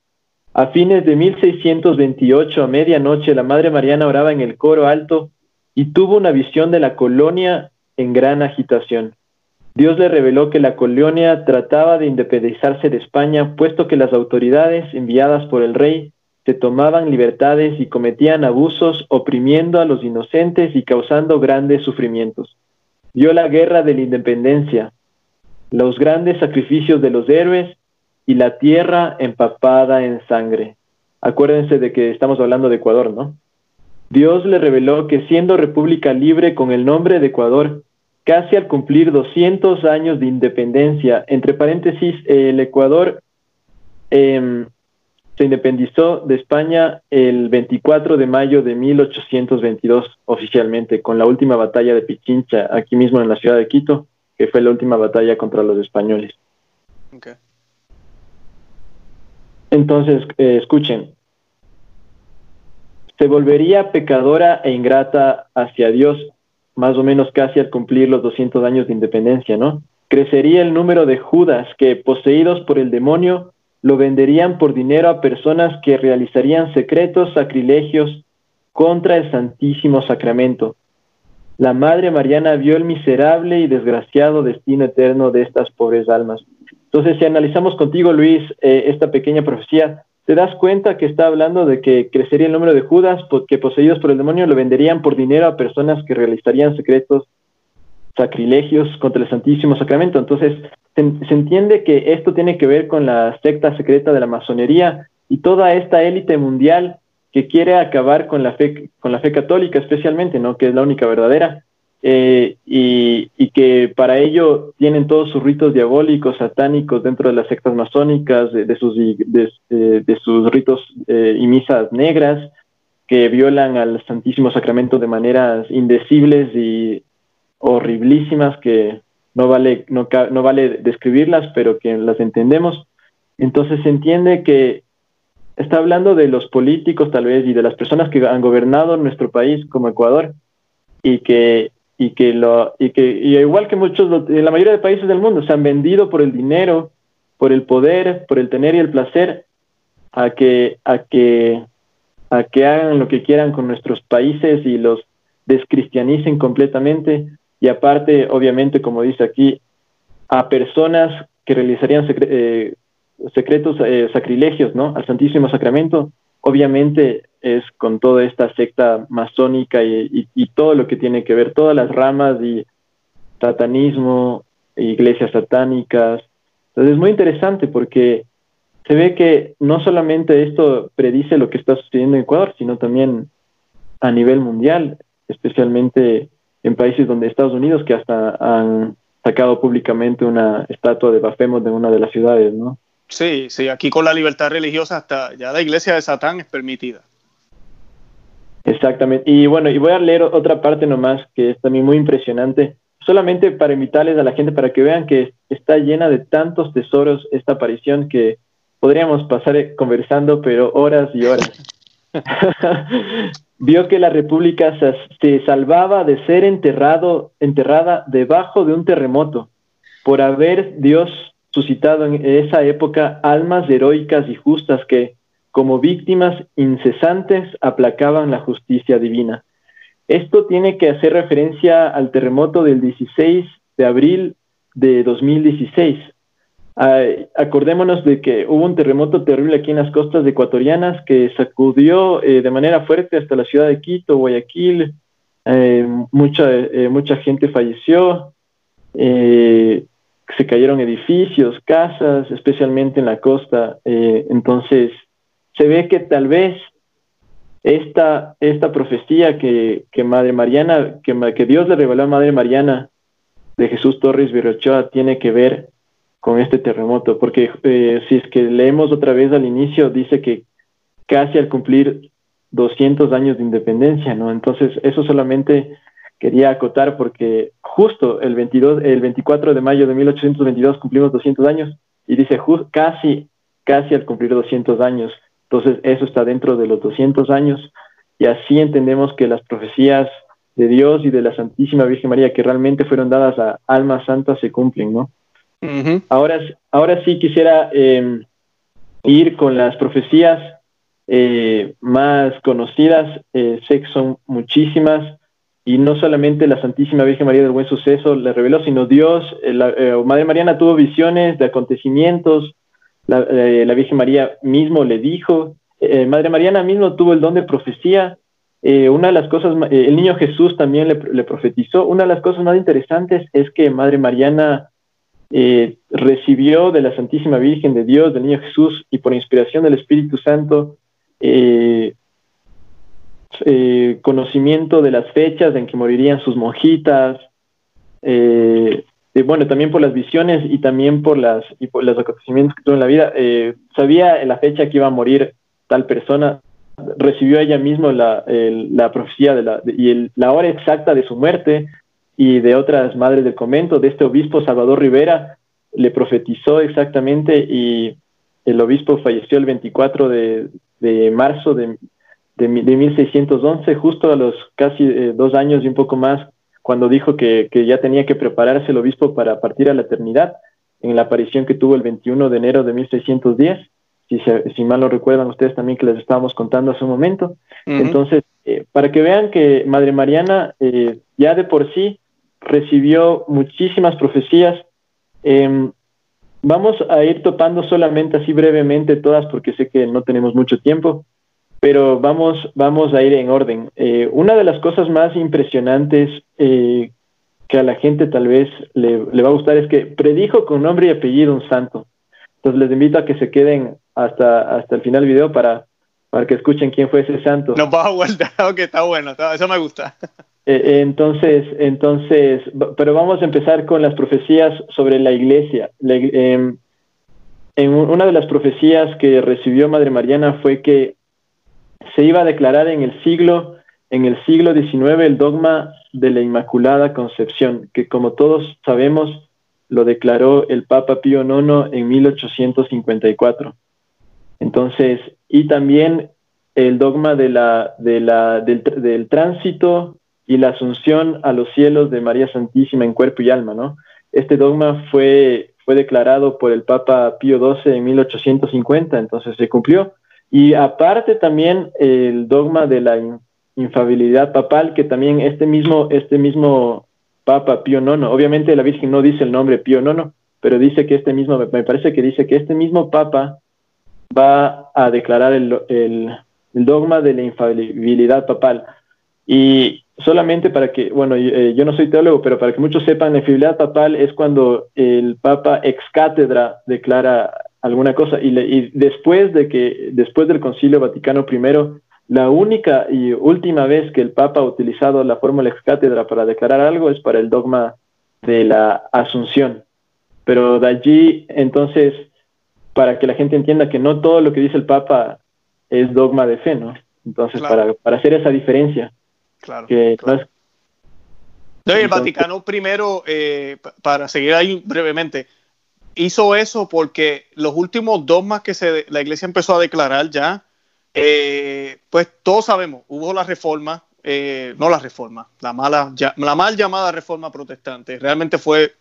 A fines de 1628, a medianoche, la Madre Mariana oraba en el coro alto y tuvo una visión de la colonia en gran agitación. Dios le reveló que la colonia trataba de independizarse de España, puesto que las autoridades enviadas por el rey se tomaban libertades y cometían abusos, oprimiendo a los inocentes y causando grandes sufrimientos. Vio la guerra de la independencia, los grandes sacrificios de los héroes y la tierra empapada en sangre. Acuérdense de que estamos hablando de Ecuador, ¿no? Dios le reveló que siendo república libre con el nombre de Ecuador, casi al cumplir 200 años de independencia. Entre paréntesis, el Ecuador em, se independizó de España el 24 de mayo de 1822 oficialmente, con la última batalla de Pichincha, aquí mismo en la ciudad de Quito, que fue la última batalla contra los españoles. Entonces, eh, escuchen, se volvería pecadora e ingrata hacia Dios más o menos casi al cumplir los 200 años de independencia, ¿no? Crecería el número de Judas que, poseídos por el demonio, lo venderían por dinero a personas que realizarían secretos sacrilegios contra el Santísimo Sacramento. La Madre Mariana vio el miserable y desgraciado destino eterno de estas pobres almas. Entonces, si analizamos contigo, Luis, eh, esta pequeña profecía, te das cuenta que está hablando de que crecería el número de Judas, que poseídos por el demonio lo venderían por dinero a personas que realizarían secretos sacrilegios contra el Santísimo Sacramento. Entonces, se, entiende que esto tiene que ver con la secta secreta de la masonería y toda esta élite mundial que quiere acabar con la fe, con la fe católica especialmente, ¿no? que es la única verdadera, eh, y, que para ello tienen todos sus ritos diabólicos, satánicos dentro de las sectas masónicas, de, sus, de, sus ritos eh, y misas negras, que violan al Santísimo Sacramento de maneras indecibles y horriblísimas que no vale, no, no vale describirlas, pero que las entendemos. Entonces se entiende que está hablando de los políticos tal vez y de las personas que han gobernado nuestro país como Ecuador y que y que lo y que y igual que muchos la mayoría de países del mundo se han vendido por el dinero, por el poder, por el tener y el placer a que a que a que hagan lo que quieran con nuestros países y los descristianicen completamente. Y aparte obviamente como dice aquí a personas que realizarían eh, secretos eh, sacrilegios, ¿no? Al Santísimo Sacramento, obviamente es con toda esta secta masónica y, todo lo que tiene que ver, todas las ramas y satanismo, iglesias satánicas. Entonces es muy interesante porque se ve que no solamente esto predice lo que está sucediendo en Ecuador, sino también a nivel mundial, especialmente en países donde Estados Unidos, que hasta han sacado públicamente una estatua de Bafemos de una de las ciudades, ¿no? Sí, sí, aquí con la libertad religiosa hasta ya la iglesia de Satán es permitida. Exactamente. Y bueno, y voy a leer otra parte nomás que es también muy impresionante, solamente para invitarles a la gente para que vean que está llena de tantos tesoros esta aparición que podríamos pasar conversando, pero horas y horas. Vio que la República se salvaba de ser enterrado, enterrada debajo de un terremoto por haber Dios suscitado en esa época almas heroicas y justas que, como víctimas incesantes, aplacaban la justicia divina. Esto tiene que hacer referencia al terremoto del 16 de abril de 2016. acordémonos de que hubo un terremoto terrible aquí en las costas ecuatorianas que sacudió eh, de manera fuerte hasta la ciudad de Quito, Guayaquil. Eh, mucha, eh, mucha gente falleció se cayeron edificios, casas, especialmente en la costa. Eh, entonces, se ve que tal vez esta, esta profecía que, que Madre Mariana, que, que, Dios le reveló a Madre Mariana de Jesús Torres Virrochoa tiene que ver con este terremoto, porque eh, si es que leemos otra vez al inicio, dice que casi al cumplir 200 años de independencia, ¿no? Entonces, eso solamente quería acotar porque justo el, 22, el 24 de mayo de 1822 cumplimos 200 años y dice casi, casi al cumplir 200 años. Entonces eso está dentro de los 200 años y así entendemos que las profecías de Dios y de la Santísima Virgen María que realmente fueron dadas a almas santas se cumplen, ¿no? ahora, ahora sí quisiera em, ir con las profecías eh, más conocidas, eh, sé que son muchísimas, y no solamente la Santísima Virgen María del Buen Suceso le reveló, sino Dios, eh, eh, Madre Mariana tuvo visiones de acontecimientos, la, eh, Virgen María mismo le dijo, Madre Mariana mismo tuvo el don de profecía, una de las cosas, el niño Jesús también le, le, profetizó, una de las cosas más interesantes es que Madre Mariana recibió de la Santísima Virgen de Dios, del niño Jesús, y por inspiración del Espíritu Santo, eh, conocimiento de las fechas en que morirían sus monjitas, eh, bueno, también por las visiones y también por las y por los acontecimientos que tuvo en la vida. Eh, sabía la fecha que iba a morir tal persona, recibió ella misma la, la profecía de la, y la hora exacta de su muerte y de otras madres del convento, de este obispo Salvador Rivera, le profetizó exactamente y el obispo falleció el 24 de, de marzo de, de, de 1611, justo a los casi eh, dos años y un poco más, cuando dijo que, que, ya tenía que prepararse el obispo para partir a la eternidad, en la aparición que tuvo el 21 de enero de 1610, si, si mal lo recuerdan ustedes también que les estábamos contando hace un momento. Entonces, eh, para que vean que Madre Mariana eh, ya de por sí recibió muchísimas profecías, em, vamos a ir topando solamente así brevemente todas porque sé que no tenemos mucho tiempo pero vamos, vamos a ir en orden. Eh, una de las cosas más impresionantes eh, que a la gente tal vez le, va a gustar es que predijo con nombre y apellido un santo. Entonces les invito a que se queden hasta, hasta el final del video para, para que escuchen quién fue ese santo. Nos va a ok, está bueno, eso me gusta. Eh, eh, entonces, entonces, pero vamos a empezar con las profecías sobre la iglesia. Em, en una de las profecías que recibió Madre Mariana fue que se iba a declarar en el siglo, en el siglo XIX el dogma de la Inmaculada Concepción, que como todos sabemos lo declaró el Papa Pío IX en 1854. Entonces, y también el dogma de la, de la, del, del, tránsito y la asunción a los cielos de María Santísima en cuerpo y alma, ¿no? Este dogma fue, fue declarado por el Papa Pío XII en 1850, entonces se cumplió. Y aparte también el dogma de la infabilidad papal, que también este mismo, este mismo Papa Pío IX, obviamente la Virgen no dice el nombre Pío IX, pero dice que este mismo, me parece que dice que este mismo Papa va a declarar el, el, dogma de la infabilidad papal. Y solamente para que, bueno, eh, yo no soy teólogo, pero para que muchos sepan, la infabilidad papal es cuando el Papa ex cátedra declara alguna cosa y, y después de que, después del Concilio Vaticano I, la única y última vez que el Papa ha utilizado la fórmula ex cátedra para declarar algo es para el dogma de la Asunción. Pero de allí, entonces, para que la gente entienda que no todo lo que dice el Papa es dogma de fe, ¿no? Entonces, para, para, hacer esa diferencia. Claro. Que el Vaticano primero, eh, para seguir ahí brevemente, hizo eso porque los últimos dogmas que se, la iglesia empezó a declarar ya, eh, pues todos sabemos, hubo la reforma, eh, no la reforma, la mala, la mal llamada reforma protestante, realmente fue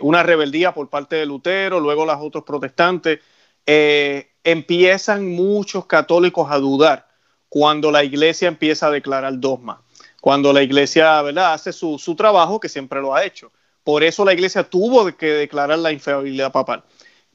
una rebeldía por parte de Lutero, luego los otros protestantes, empiezan muchos católicos a dudar cuando la iglesia empieza a declarar dogma, cuando la iglesia ¿verdad? hace su, su trabajo, que siempre lo ha hecho. Por eso la iglesia tuvo que declarar la infalibilidad papal.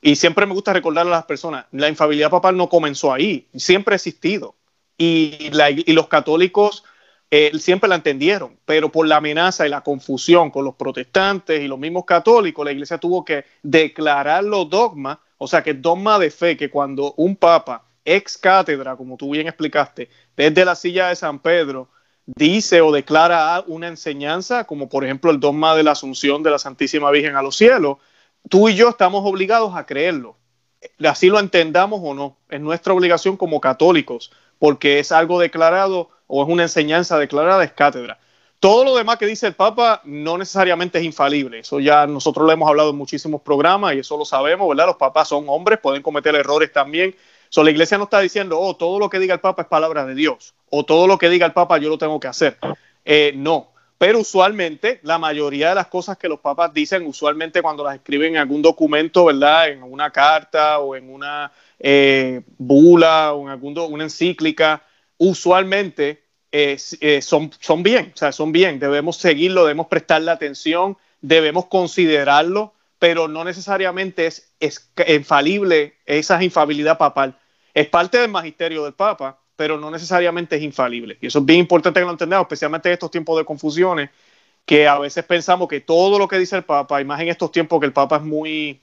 Y siempre me gusta recordar a las personas, la infalibilidad papal no comenzó ahí, siempre ha existido. Y, los católicos eh, siempre la entendieron, pero por la amenaza y la confusión con los protestantes y los mismos católicos, la iglesia tuvo que declarar los dogmas, o sea que dogma de fe, que cuando un papa ex cátedra, como tú bien explicaste, desde la silla de San Pedro, dice o declara una enseñanza, como por ejemplo el dogma de la asunción de la Santísima Virgen a los cielos, tú y yo estamos obligados a creerlo. Así lo entendamos o no, es nuestra obligación como católicos, porque es algo declarado o es una enseñanza declarada, es cátedra. Todo lo demás que dice el Papa no necesariamente es infalible. Eso ya nosotros lo hemos hablado en muchísimos programas y eso lo sabemos, ¿verdad? Los papas son hombres, pueden cometer errores también. So, la iglesia no está diciendo, oh, todo lo que diga el Papa es palabra de Dios, o todo lo que diga el Papa yo lo tengo que hacer. Eh, no, pero usualmente la mayoría de las cosas que los papas dicen, usualmente cuando las escriben en algún documento, ¿verdad? En una carta o en una eh, bula o en algún una encíclica, usualmente eh, son, son bien, o sea, son bien. Debemos seguirlo, debemos prestarle atención, debemos considerarlo pero no necesariamente es, infalible esa infalibilidad papal. Es parte del magisterio del Papa, pero no necesariamente es infalible. Y eso es bien importante que lo entendamos, especialmente en estos tiempos de confusiones, que a veces pensamos que todo lo que dice el Papa, y más en estos tiempos que el Papa es muy,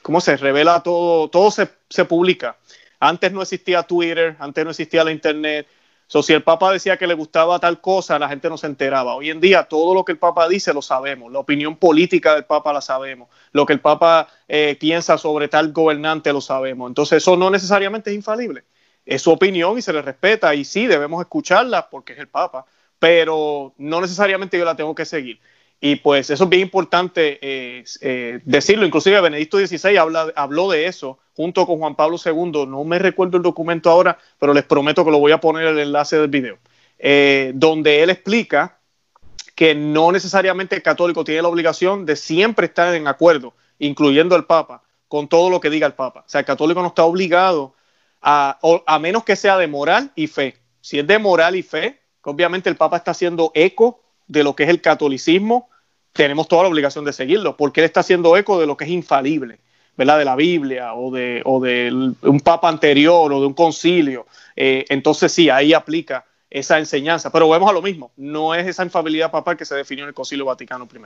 ¿cómo se revela todo? Todo se, se publica. Antes no existía Twitter, antes no existía la Internet, So, si el Papa decía que le gustaba tal cosa, la gente no se enteraba. Hoy en día todo lo que el Papa dice lo sabemos, la opinión política del Papa la sabemos, lo que el Papa eh, piensa sobre tal gobernante lo sabemos. Entonces eso no necesariamente es infalible. Es su opinión y se le respeta y sí, debemos escucharla porque es el Papa, pero no necesariamente yo la tengo que seguir. Y pues eso es bien importante eh, eh, decirlo. Inclusive Benedicto XVI habla, habló de eso junto con Juan Pablo II. No me recuerdo el documento ahora, pero les prometo que lo voy a poner el enlace del video. Eh, donde él explica que no necesariamente el católico tiene la obligación de siempre estar en acuerdo, incluyendo el Papa, con todo lo que diga el Papa. O sea, el católico no está obligado a, a menos que sea de moral y fe. Si es de moral y fe, obviamente el Papa está haciendo eco de lo que es el catolicismo, tenemos toda la obligación de seguirlo, porque él está haciendo eco de lo que es infalible, ¿verdad? De la Biblia o de, o de un papa anterior o de un concilio. Eh, entonces sí, ahí aplica esa enseñanza. Pero vemos a lo mismo, no es esa infalibilidad papal que se definió en el Concilio Vaticano I.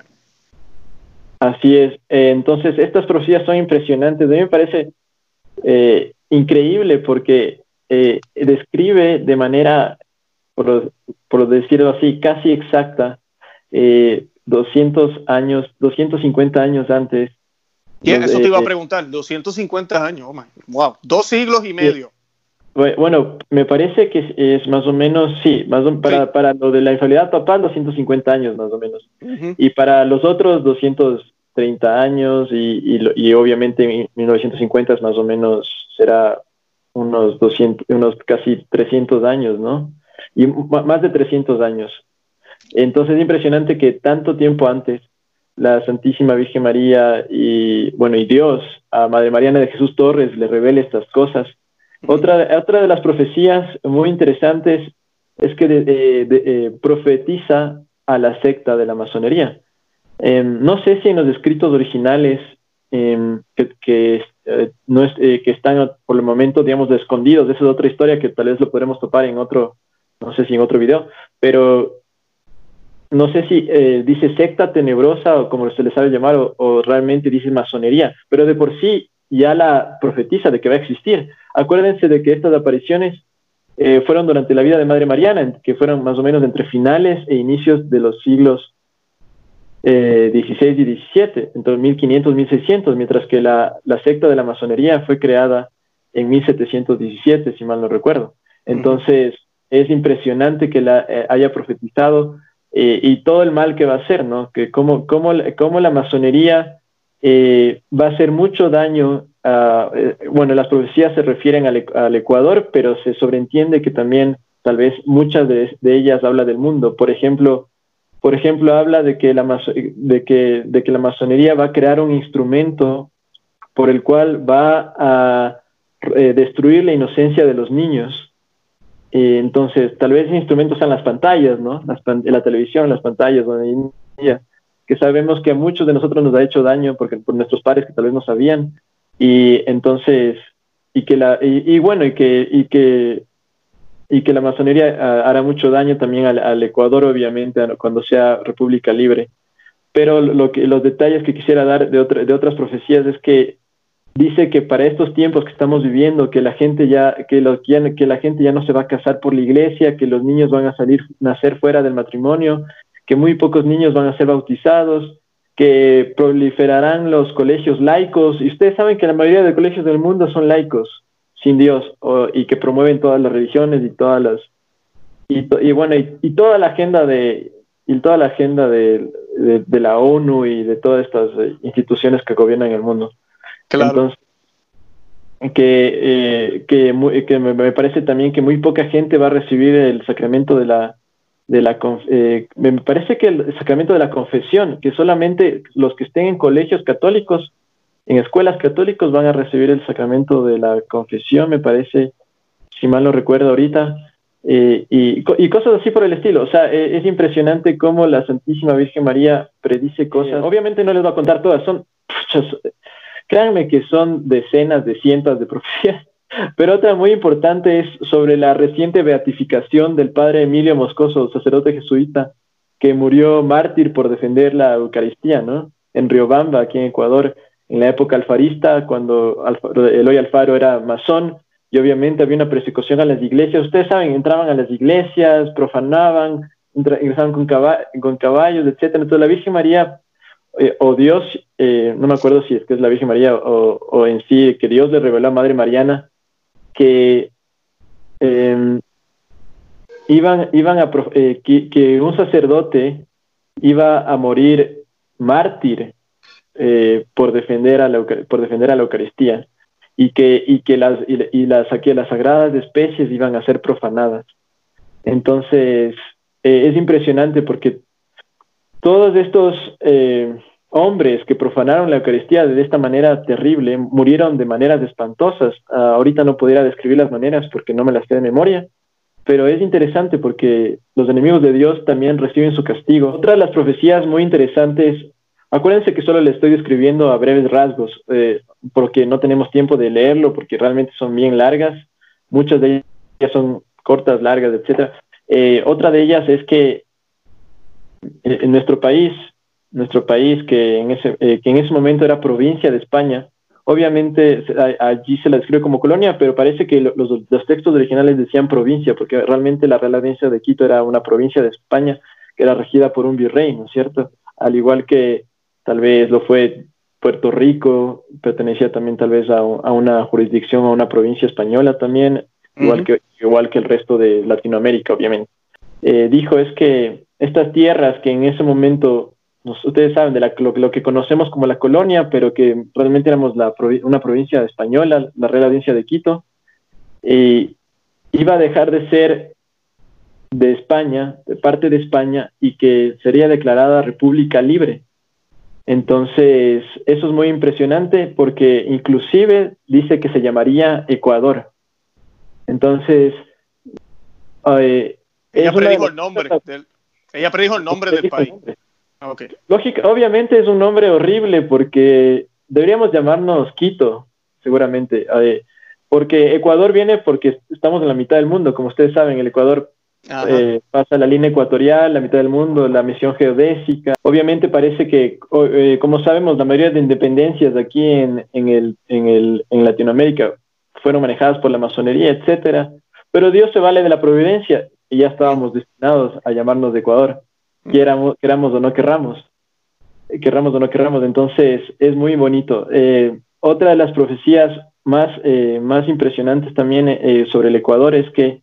Así es. Eh, entonces, estas profecías son impresionantes. A mí me parece eh, increíble porque eh, describe de manera, por, por, decirlo así, casi exacta, 200 eh, años, 250 años antes. Eso te iba a preguntar, 250 años, oh wow, dos siglos y medio. Bueno, me parece que es, más o menos, sí, más para, para lo de la infalibilidad papal, 250 años más o menos. Y para los otros, 230 años y, y, obviamente 1950 más o menos será unos 200, unos casi 300 años, ¿no? Y más de 300 años. Entonces es impresionante que tanto tiempo antes la Santísima Virgen María y, bueno, y Dios a Madre Mariana de Jesús Torres le revele estas cosas otra, otra de las profecías muy interesantes es que eh, profetiza a la secta de la masonería. Em, no sé si en los escritos originales em, que, eh, no es, eh, que están por el momento, digamos, escondidos, esa es otra historia que tal vez lo podremos topar en otro, no sé si en otro video, pero no sé si dice secta tenebrosa o como se le sabe llamar, o realmente dice masonería, pero de por sí ya la profetiza de que va a existir. Acuérdense de que estas apariciones eh, fueron durante la vida de Madre Mariana, que fueron más o menos entre finales e inicios de los siglos eh, XVI y XVII, entre 1500 y 1600, mientras que la, secta de la masonería fue creada en 1717, si mal no recuerdo. Entonces, es impresionante que la eh, haya profetizado y todo el mal que va a hacer, ¿no? Que cómo, cómo, cómo la masonería va a hacer mucho daño Ah, eh, bueno, las profecías se refieren al, Ecuador, pero se sobreentiende que también tal vez muchas de, ellas habla del mundo. Por ejemplo, por ejemplo habla de que, la de, que, de que la masonería va a crear un instrumento por el cual va a eh, destruir la inocencia de los niños. Entonces, tal vez ese instrumento sean las pantallas, ¿no? la televisión, las pantallas, donde que sabemos que a muchos de nosotros nos ha hecho daño porque por nuestros padres que tal vez no sabían, y entonces, y que la, y, bueno, y que, y que, y que la masonería ah, hará mucho daño también al, Ecuador, obviamente, cuando sea república libre. Pero lo que, los detalles que quisiera dar de, de otras profecías es que dice que para estos tiempos que estamos viviendo, que la gente ya, que, los, que la gente ya no se va a casar por la iglesia, que los niños van a salir, nacer fuera del matrimonio, que muy pocos niños van a ser bautizados, que proliferarán los colegios laicos, y ustedes saben que la mayoría de colegios del mundo son laicos, sin Dios, y que promueven todas las religiones y todas las, y, bueno, y, toda la agenda de, y toda la agenda de, de, la ONU y de todas estas eh, instituciones que gobiernan el mundo. Claro. que, eh, que, que me parece también que muy poca gente va a recibir el sacramento de la, de la eh, me parece que el sacramento de la confesión, que solamente los que estén en colegios católicos, en escuelas católicos van a recibir el sacramento de la confesión, me parece, si mal no recuerdo ahorita, eh, y, y, cosas así por el estilo. O sea, e, es impresionante cómo la Santísima Virgen María predice cosas. Obviamente no les voy a contar todas, son, créanme que son decenas de cientos de profecías pero otra muy importante es sobre la reciente beatificación del padre Emilio Moscoso, sacerdote jesuita, que murió mártir por defender la Eucaristía, ¿no? En Riobamba, aquí en Ecuador, en la época alfarista, cuando Eloy Alfaro era masón, y obviamente había una persecución a las iglesias. Ustedes saben, entraban a las iglesias, profanaban, ingresaban con, con caballos, etc. Entonces la Virgen María, eh, o Dios, eh, no me acuerdo si es que es la Virgen María o, o en sí, que Dios le reveló a Madre Mariana, que em, iban, iban a, eh, que, un sacerdote iba a morir mártir eh, por, defender a la, por defender a la Eucaristía y que, y que las, y, las, las sagradas especies iban a ser profanadas. Entonces, es impresionante porque todos estos hombres que profanaron la Eucaristía de esta manera terrible murieron de maneras espantosas. Ah, ahorita no pudiera describir las maneras porque no me las sé de memoria, pero es interesante porque los enemigos de Dios también reciben su castigo. Otra de las profecías muy interesantes, acuérdense que solo le estoy describiendo a breves rasgos, eh, porque no tenemos tiempo de leerlo, porque realmente son bien largas, muchas de ellas son cortas, largas, etc. Eh, otra de ellas es que eh, en nuestro país nuestro país, que en ese, eh, que en ese momento era provincia de España, obviamente allí se la describe como colonia, pero parece que los, los, textos originales decían provincia, porque realmente la Real Audiencia de Quito era una provincia de España que era regida por un virrey, ¿no es cierto? Al igual que tal vez lo fue Puerto Rico, pertenecía también tal vez a, una jurisdicción, a una provincia española también, igual, que, igual que el resto de Latinoamérica, obviamente. Eh, dijo es que estas tierras que en ese momento, ustedes saben, de lo, que conocemos como la colonia, pero que realmente éramos la, una provincia española, la Real Audiencia de Quito, y iba a dejar de ser de España, de parte de España, y que sería declarada República Libre. Entonces, eso es muy impresionante porque inclusive dice que se llamaría Ecuador. Entonces, eh, ella predijo el nombre del, ella predijo el nombre del país. Ah, Lógica, obviamente es un nombre horrible porque deberíamos llamarnos Quito, seguramente, eh, porque Ecuador viene porque estamos en la mitad del mundo, como ustedes saben, el Ecuador eh, pasa la línea ecuatorial, la mitad del mundo, la misión geodésica. Obviamente parece que, eh, como sabemos, la mayoría de independencias aquí en, en, el, en, el, en Latinoamérica fueron manejadas por la masonería, etcétera. Pero Dios se vale de la providencia y ya estábamos destinados a llamarnos de Ecuador, queramos, queramos o no querramos, querramos o no queramos. Entonces es muy bonito. Eh, otra de las profecías más, más impresionantes también sobre el Ecuador es que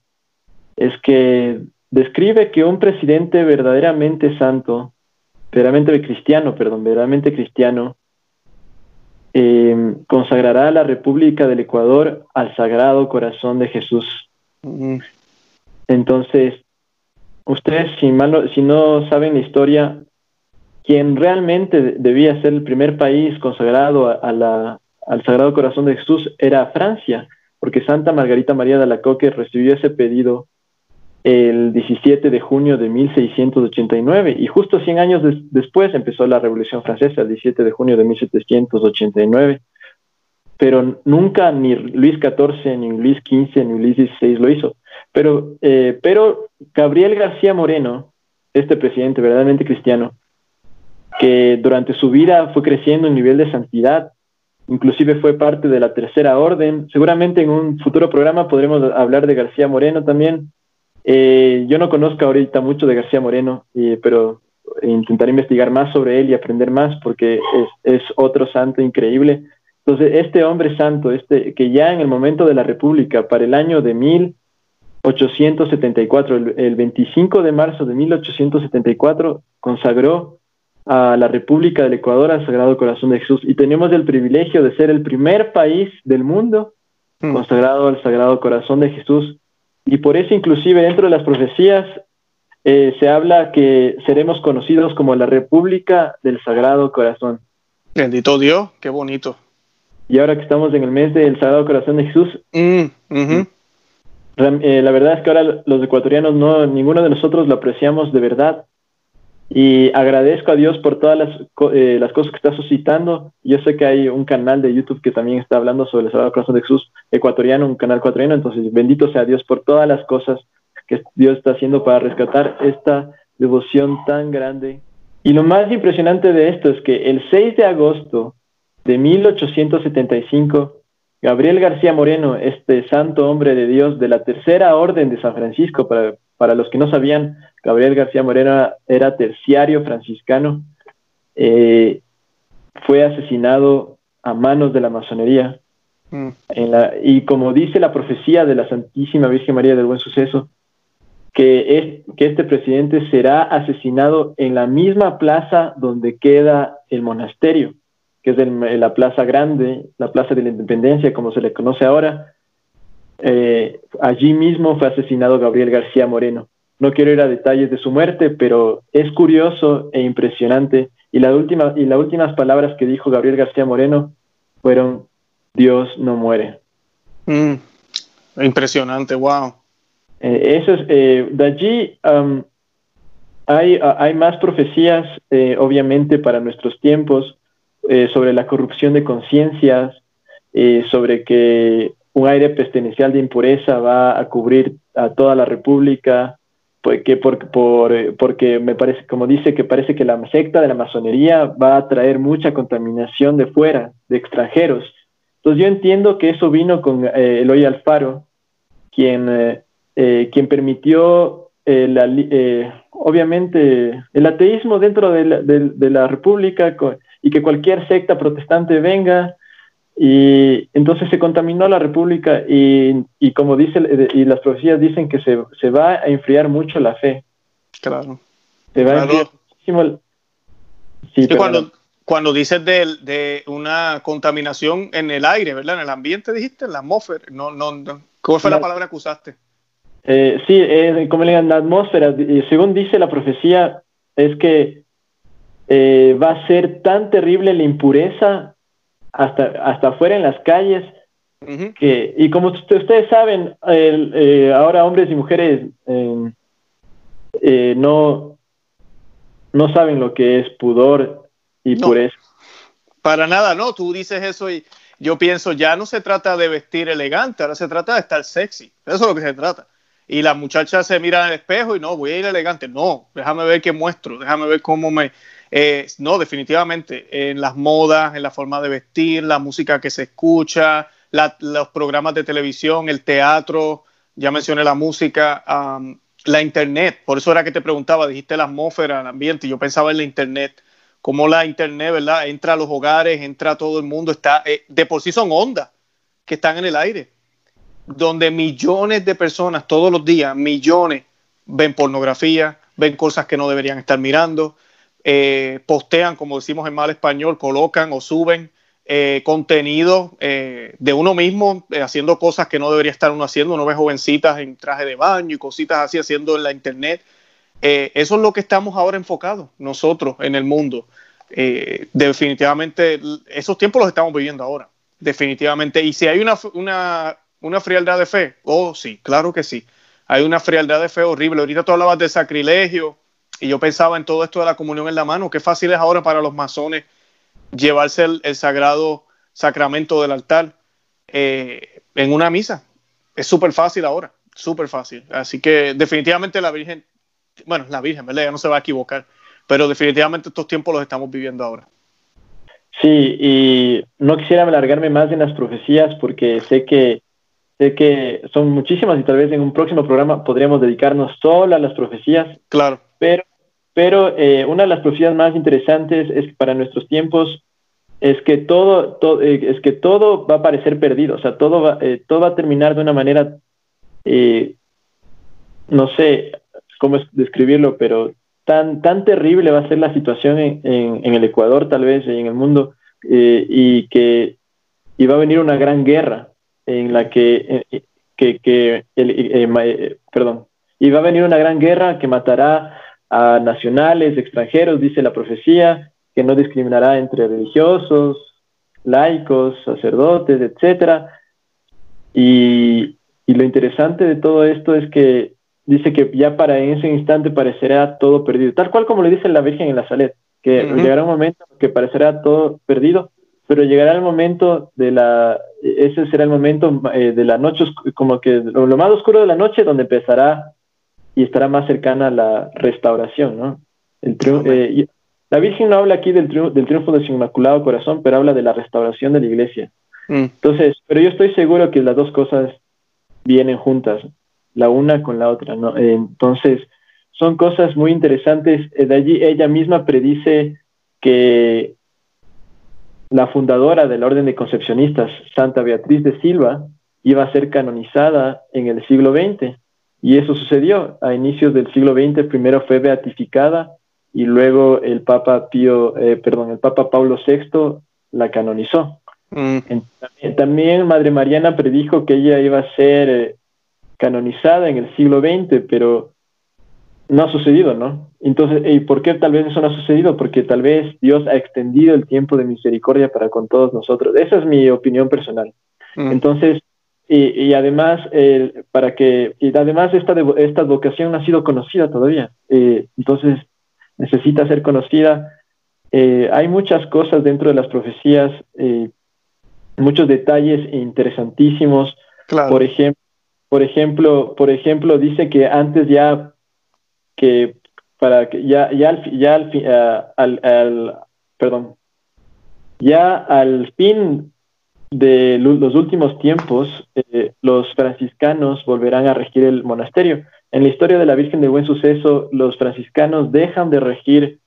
es que describe que un presidente verdaderamente santo, verdaderamente cristiano, perdón, verdaderamente cristiano, eh, consagrará a la República del Ecuador al Sagrado Corazón de Jesús. Entonces, ustedes, si, si no saben la historia, quien realmente debía ser el primer país consagrado a, la, al Sagrado Corazón de Jesús era Francia, porque Santa Margarita María de Alacoque recibió ese pedido el 17 de junio de 1689 y justo 100 años después empezó la Revolución Francesa, el 17 de junio de 1789. Pero nunca ni Luis XIV, ni Luis XV, ni Luis XVI lo hizo. Pero, eh, pero Gabriel García Moreno, este presidente verdaderamente cristiano, que durante su vida fue creciendo en nivel de santidad, inclusive fue parte de la Tercera Orden. Seguramente en un futuro programa podremos hablar de García Moreno también, eh, yo no conozco ahorita mucho de García Moreno, pero intentaré investigar más sobre él y aprender más porque es, otro santo increíble. Entonces, este hombre santo, este, que ya en el momento de la República, para el año de 1874, el, el 25 de marzo de 1874, consagró a la República del Ecuador al Sagrado Corazón de Jesús y tenemos el privilegio de ser el primer país del mundo hmm. consagrado al Sagrado Corazón de Jesús y por eso inclusive dentro de las profecías eh, se habla que seremos conocidos como la República del Sagrado Corazón. Bendito Dios, qué bonito. Y ahora que estamos en el mes del Sagrado Corazón de Jesús, mm, eh, la verdad es que ahora los ecuatorianos no, ninguno de nosotros lo apreciamos de verdad y agradezco a Dios por todas las, eh, las cosas que está suscitando. Yo sé que hay un canal de YouTube que también está hablando sobre el Sagrado Corazón de Jesús ecuatoriano, un canal ecuatoriano. Entonces, bendito sea Dios por todas las cosas que Dios está haciendo para rescatar esta devoción tan grande. Y lo más impresionante de esto es que el 6 de agosto de 1875, Gabriel García Moreno, este santo hombre de Dios de la Tercera Orden de San Francisco, para, para los que no sabían, Gabriel García Moreno era terciario franciscano, eh, fue asesinado a manos de la masonería. Mm. y como dice la profecía de la Santísima Virgen María del Buen Suceso, que, es, que este presidente será asesinado en la misma plaza donde queda el monasterio, que es la Plaza Grande, la Plaza de la Independencia, como se le conoce ahora. Eh, allí mismo fue asesinado Gabriel García Moreno. No quiero ir a detalles de su muerte, pero es curioso e impresionante. Y, la última, y las últimas palabras que dijo Gabriel García Moreno fueron, Dios no muere. Mm, impresionante, wow. Eh, eso es, eh, de allí um, hay, hay, más profecías, obviamente, para nuestros tiempos, sobre la corrupción de conciencias, sobre que un aire pestilencial de impureza va a cubrir a toda la República, porque, por, por, eh, porque me parece, como dice, que parece que la secta de la masonería va a traer mucha contaminación de fuera, de extranjeros, Entonces yo entiendo que eso vino con eh, Eloy Alfaro, quien, eh, eh, quien permitió, obviamente, el ateísmo dentro de la, de, la República y que cualquier secta protestante venga. Y entonces se contaminó la República y, y como dice, y las profecías dicen que se, se, va a enfriar mucho la fe. Claro. Se va a enfriar muchísimo. Sí, cuando, cuando dices de, de, una contaminación en el aire, ¿verdad? En el ambiente, dijiste, en la atmósfera. No, no, no. ¿Cuál fue la, palabra que usaste? Eh, sí, eh, como le digan, la atmósfera, según dice la profecía, es que eh, va a ser tan terrible la impureza hasta, hasta afuera en las calles, que, y como ustedes saben, eh, ahora hombres y mujeres no, no saben lo que es pudor y por eso. Para nada, no, tú dices eso y yo pienso, ya no se trata de vestir elegante, ahora se trata de estar sexy, eso es lo que se trata. Y la muchacha se mira el espejo y no, voy a ir elegante, no, déjame ver qué muestro, déjame ver cómo me... Eh, no, definitivamente, en las modas, en la forma de vestir, la música que se escucha, los programas de televisión, el teatro, ya mencioné la música, la internet, por eso era que te preguntaba, dijiste la atmósfera, el ambiente, yo pensaba en la internet como la internet, ¿verdad? Entra a los hogares, entra a todo el mundo, está, eh, de por sí son ondas que están en el aire, donde millones de personas todos los días, millones, ven pornografía, ven cosas que no deberían estar mirando, eh, postean, como decimos en mal español, colocan o suben eh, contenido de uno mismo haciendo cosas que no debería estar uno haciendo. Uno ve jovencitas en traje de baño y cositas así haciendo en la internet. Eh, eso es lo que estamos ahora enfocados nosotros en el mundo. Eh, definitivamente, esos tiempos los estamos viviendo ahora, definitivamente. Y si hay una, una, una, frialdad de fe, oh sí, claro que sí. Hay una frialdad de fe horrible. Ahorita tú hablabas de sacrilegio y yo pensaba en todo esto de la comunión en la mano. Qué fácil es ahora para los masones llevarse el, sagrado sacramento del altar eh, en una misa. Es súper fácil ahora, súper fácil. Así que definitivamente la Virgen bueno, la Virgen, ¿verdad? Ya no se va a equivocar, pero definitivamente estos tiempos los estamos viviendo ahora. Sí, y no quisiera alargarme más en las profecías porque sé que sé que son muchísimas y tal vez en un próximo programa podríamos dedicarnos solo a las profecías. Claro. Pero, pero eh, una de las profecías más interesantes es que para nuestros tiempos es que todo, todo eh, es que todo va a parecer perdido, o sea, todo va, eh, todo va a terminar de una manera, no sé, cómo describirlo, pero tan, tan terrible va a ser la situación en, en, el Ecuador, tal vez, y en el mundo, eh, y que y va a venir una gran guerra en la que, eh, que, que el, eh, perdón, y va a venir una gran guerra que matará a nacionales, extranjeros, dice la profecía, que no discriminará entre religiosos, laicos, sacerdotes, etcétera. Y, y lo interesante de todo esto es que dice que ya para en ese instante parecerá todo perdido, tal cual como le dice la Virgen en la Salet, que llegará un momento que parecerá todo perdido, pero llegará el momento de la, ese será el momento eh, de la noche, como que lo, más oscuro de la noche, donde empezará y estará más cercana a la restauración, ¿no? El eh, la Virgen no habla aquí del, triunfo, del triunfo de su Inmaculado Corazón, pero habla de la restauración de la iglesia. Mm. Entonces, pero yo estoy seguro que las dos cosas vienen juntas la una con la otra, ¿no? Entonces, son cosas muy interesantes. Eh, de allí ella misma predice que la fundadora de la Orden de Concepcionistas, Santa Beatriz de Silva, iba a ser canonizada en el siglo XX. Y eso sucedió. A inicios del siglo XX, primero fue beatificada y luego el Papa Pío, eh, perdón, el Papa Pablo VI la canonizó. Mm. También, Madre Mariana predijo que ella iba a ser eh, canonizada en el siglo XX, pero no ha sucedido, ¿no? Entonces, ¿y por qué tal vez eso no ha sucedido? Porque tal vez Dios ha extendido el tiempo de misericordia para con todos nosotros. Esa es mi opinión personal. Mm. Entonces, y, además, para que, y además esta, esta vocación no ha sido conocida todavía. Eh, entonces, necesita ser conocida. Eh, hay muchas cosas dentro de las profecías, eh, muchos detalles interesantísimos. Por ejemplo, por ejemplo, por ejemplo, dice que antes ya que para que ya ya al, ya al, al, perdón ya al fin de los últimos tiempos, eh, los franciscanos volverán a regir el monasterio. En la historia de la Virgen de Buen Suceso, los franciscanos dejan de regir,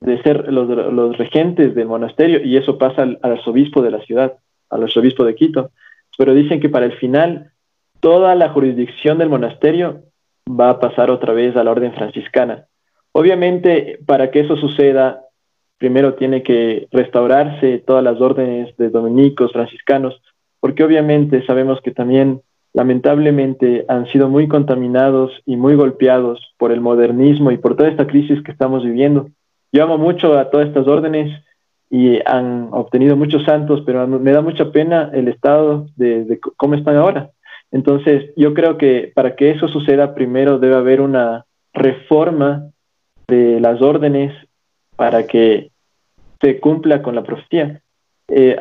de ser los, regentes del monasterio, y eso pasa al, arzobispo de la ciudad, al arzobispo de Quito. Pero dicen que para el final, toda la jurisdicción del monasterio va a pasar otra vez a la orden franciscana. Obviamente, para que eso suceda, primero tiene que restaurarse todas las órdenes de dominicos, franciscanos, porque obviamente sabemos que también lamentablemente han sido muy contaminados y muy golpeados por el modernismo y por toda esta crisis que estamos viviendo. Yo amo mucho a todas estas órdenes y han obtenido muchos santos, pero me da mucha pena el estado de, de cómo están ahora. Entonces, yo creo que para que eso suceda, primero debe haber una reforma de las órdenes para que se cumpla con la profecía. Eh,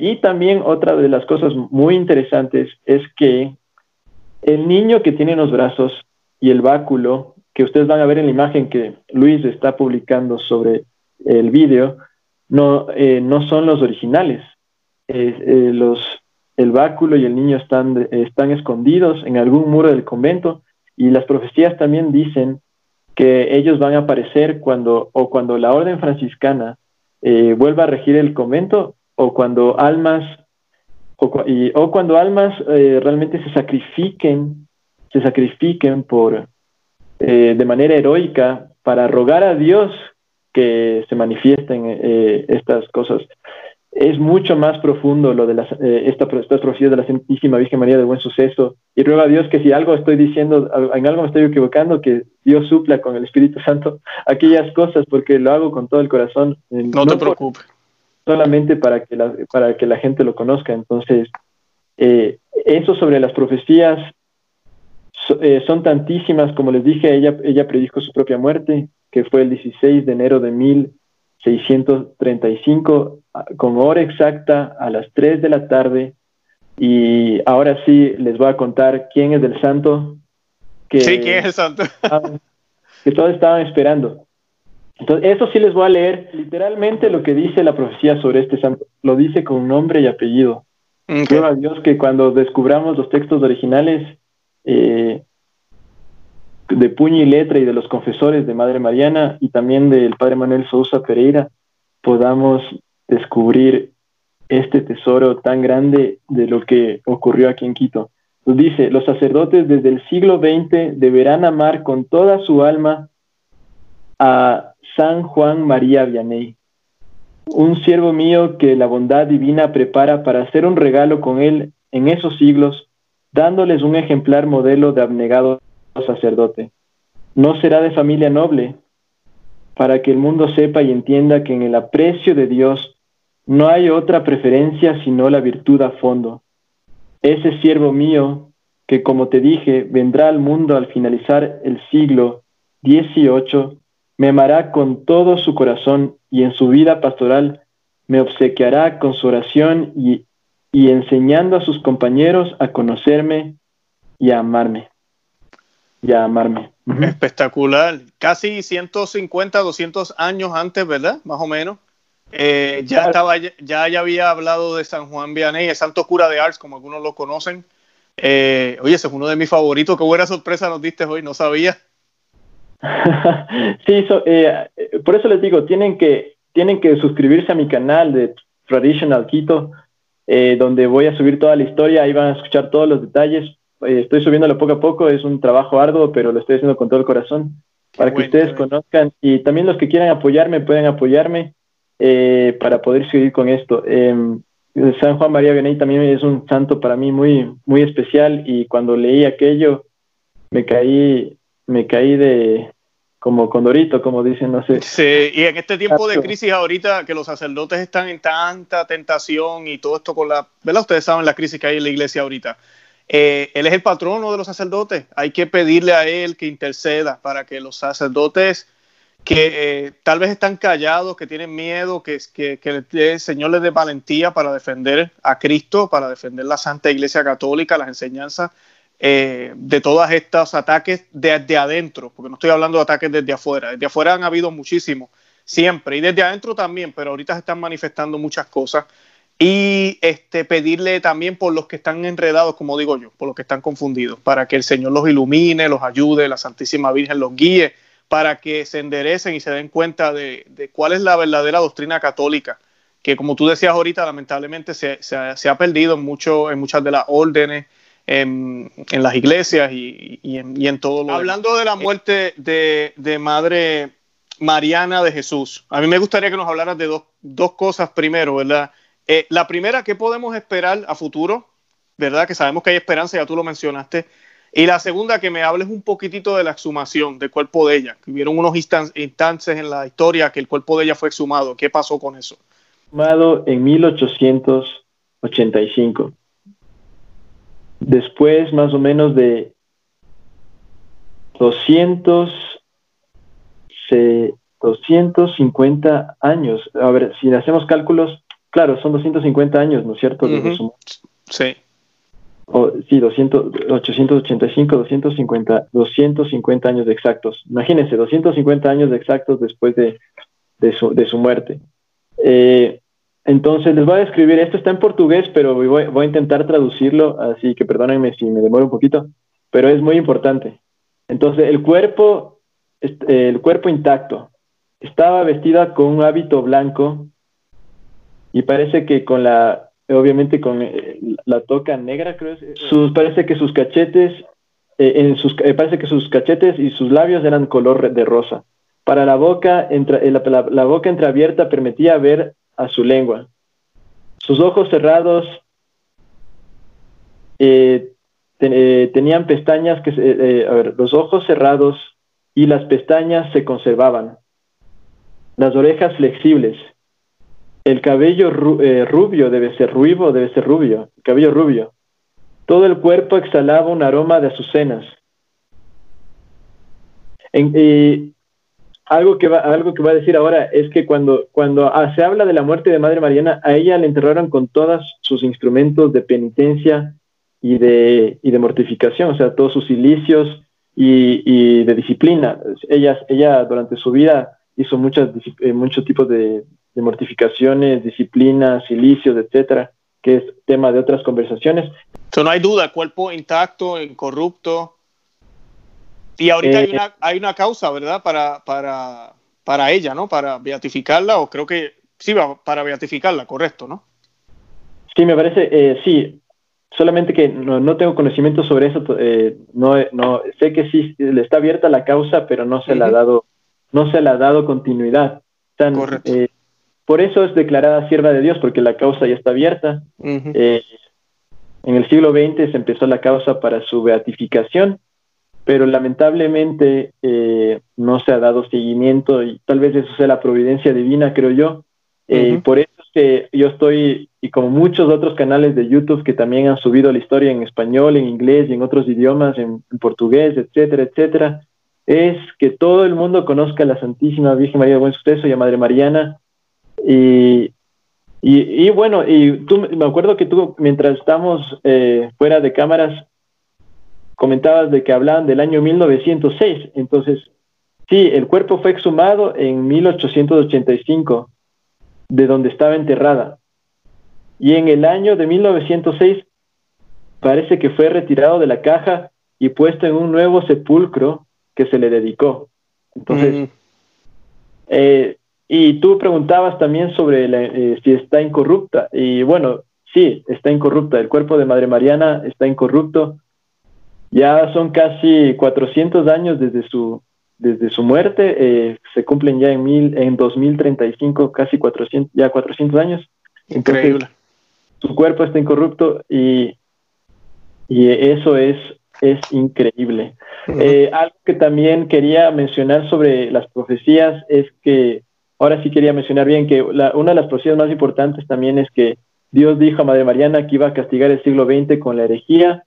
y también otra de las cosas muy interesantes es que el niño que tiene los brazos y el báculo, que ustedes van a ver en la imagen que Luis está publicando sobre el vídeo, no, eh, no son los originales. Eh, los, el báculo y el niño están, están escondidos en algún muro del convento y las profecías también dicen que ellos van a aparecer cuando o cuando la orden franciscana eh, vuelva a regir el convento o cuando almas o, y, o cuando almas eh, realmente se sacrifiquen se sacrifiquen por eh, de manera heroica para rogar a Dios que se manifiesten estas cosas es mucho más profundo lo de las, eh, esta, estas profecías de la Santísima Virgen María de Buen Suceso. Y ruego a Dios que si algo estoy diciendo, en algo me estoy equivocando, que Dios supla con el Espíritu Santo aquellas cosas, porque lo hago con todo el corazón. Eh, no, te preocupes. Solamente para que, la, para que la gente lo conozca. Entonces, eh, eso sobre las profecías son tantísimas, como les dije, ella, ella predijo su propia muerte, que fue el 16 de enero de 1635 con hora exacta a las 3 de la tarde. Y ahora sí les voy a contar quién es el santo. Que, sí, quién es el santo. que todos estaban esperando. Entonces, eso sí les voy a leer literalmente lo que dice la profecía sobre este santo. Lo dice con nombre y apellido. Okay. a Dios que cuando descubramos los textos originales eh, de puño y letra y de los confesores de Madre Mariana y también del Padre Manuel Sousa Pereira, podamos descubrir este tesoro tan grande de lo que ocurrió aquí en Quito. Dice, los sacerdotes desde el siglo XX deberán amar con toda su alma a San Juan María Vianney, un siervo mío que la bondad divina prepara para hacer un regalo con él en esos siglos, dándoles un ejemplar modelo de abnegado sacerdote. No será de familia noble, para que el mundo sepa y entienda que en el aprecio de Dios no hay otra preferencia sino la virtud a fondo. Ese siervo mío, que como te dije, vendrá al mundo al finalizar el siglo XVIII, me amará con todo su corazón y en su vida pastoral me obsequiará con su oración y, y enseñando a sus compañeros a conocerme y a amarme. Y a amarme. Espectacular. Casi 150, 200 años antes, ¿verdad? Más o menos. Eh, ya estaba, ya, ya había hablado de San Juan Vianney, el santo cura de Ars, como algunos lo conocen. Eh, oye, ese es uno de mis favoritos. Qué buena sorpresa nos diste hoy, no sabía. sí, eh, por eso les digo, tienen que, tienen que suscribirse a mi canal de Traditional Quito, donde voy a subir toda la historia, ahí van a escuchar todos los detalles. Estoy subiéndolo poco a poco, es un trabajo arduo, pero lo estoy haciendo con todo el corazón para que ustedes conozcan y también los que quieran apoyarme pueden apoyarme. Eh, para poder seguir con esto. Em, San Juan María Vianney también es un santo para mí muy, muy especial y cuando leí aquello me caí, me caí de como condorito, como dicen, no sé. Sí, y en este tiempo de crisis ahorita que los sacerdotes están en tanta tentación y todo esto con la, ¿verdad? Ustedes saben la crisis que hay en la iglesia ahorita. Eh, él es el patrono de los sacerdotes. Hay que pedirle a él que interceda para que los sacerdotes que eh, tal vez están callados, que tienen miedo, que, que, que, el Señor les dé valentía para defender a Cristo, para defender la Santa Iglesia Católica, las enseñanzas eh, de todos estos ataques desde adentro, porque no estoy hablando de ataques desde afuera, desde afuera han habido muchísimos, siempre, y desde adentro también, pero ahorita se están manifestando muchas cosas. Y este, pedirle también por los que están enredados, como digo yo, por los que están confundidos, para que el Señor los ilumine, los ayude, la Santísima Virgen los guíe, para que se enderecen y se den cuenta de, cuál es la verdadera doctrina católica, que como tú decías ahorita, lamentablemente se, ha, perdido en, mucho, en muchas de las órdenes, en, las iglesias y, en, todo lo Hablando de la muerte de, de Madre Mariana de Jesús, a mí me gustaría que nos hablaras de dos, dos cosas primero, ¿verdad? Eh, la primera, ¿qué podemos esperar a futuro? ¿Verdad? Que sabemos que hay esperanza, ya tú lo mencionaste. Y la segunda, que me hables un poquitito de la exhumación del cuerpo de ella. Que hubieron unos instantes en la historia que el cuerpo de ella fue exhumado. ¿Qué pasó con eso? Exhumado en 1885. Después, más o menos de 200, 250 años. A ver, si hacemos cálculos, Claro, son 250 años, ¿no es cierto? Sí. sí, 200, 885, 250, 250 años exactos. Imagínense, 250 años exactos después de, de, su, de su, muerte. Eh, entonces, les voy a describir, esto está en portugués, pero voy, voy, a intentar traducirlo, así que perdónenme si me demoro un poquito, pero es muy importante. Entonces, el cuerpo, el cuerpo intacto, estaba vestida con un hábito blanco y parece que con la, obviamente con eh, la toca negra, creo, sus, parece que sus cachetes, eh, en sus, eh, parece que sus cachetes y sus labios eran color de rosa. Para la boca, la, la, boca entreabierta permitía ver a su lengua. Sus ojos cerrados tenían pestañas que, a ver, los ojos cerrados y las pestañas se conservaban. Las orejas flexibles el cabello eh, rubio debe ser rubio, debe ser rubio, el cabello rubio. Todo el cuerpo exhalaba un aroma de azucenas. En, algo, que va, algo que va a decir ahora es que cuando, cuando ah, se habla de la muerte de Madre Mariana, a ella le enterraron con todos sus instrumentos de penitencia y de, y de mortificación, o sea, todos sus silicios y, de disciplina. Ella, ella durante su vida hizo muchas, eh, muchos tipos de, de mortificaciones, disciplinas, silicios, etcétera, que es tema de otras conversaciones. no hay duda, cuerpo intacto, incorrupto. Y ahorita hay, eh, una, hay una causa, ¿verdad? Para, para, para ella, ¿no? Para beatificarla, o creo que sí, para beatificarla, correcto, ¿no? Sí, me parece, eh, sí. Solamente que no, tengo conocimiento sobre eso. Eh, no, no, sé que sí le está abierta la causa, pero no se le ha dado, no se le ha dado continuidad. Correcto. Por eso es declarada sierva de Dios, porque la causa ya está abierta. Eh, en el siglo XX se empezó la causa para su beatificación, pero lamentablemente eh, no se ha dado seguimiento y tal vez eso sea la providencia divina, creo yo. Eh, por eso es que yo estoy, y como muchos otros canales de YouTube que también han subido la historia en español, en inglés y en otros idiomas, en, en portugués, etcétera, etcétera, es que todo el mundo conozca a la Santísima Virgen María de Buen Suceso y a Madre Mariana, y, y, bueno, y tú, me acuerdo que tú, mientras estamos eh, fuera de cámaras, comentabas de que hablaban del año 1906. Entonces, sí, el cuerpo fue exhumado en 1885, de donde estaba enterrada. Y en el año de 1906 parece que fue retirado de la caja y puesto en un nuevo sepulcro que se le dedicó. Entonces, mm. eh, y tú preguntabas también sobre eh, si está incorrupta. Y bueno, sí, está incorrupta. El cuerpo de Madre Mariana está incorrupto. Ya son casi 400 años desde su, desde su muerte. Eh, se cumplen ya en, mil, en 2035 casi 400, ya 400 años. Increíble. su cuerpo está incorrupto y, y eso es, es increíble. Eh, algo que también quería mencionar sobre las profecías es que Ahora sí quería mencionar bien que una de las profecías más importantes también es que Dios dijo a Madre Mariana que iba a castigar el siglo XX con la herejía,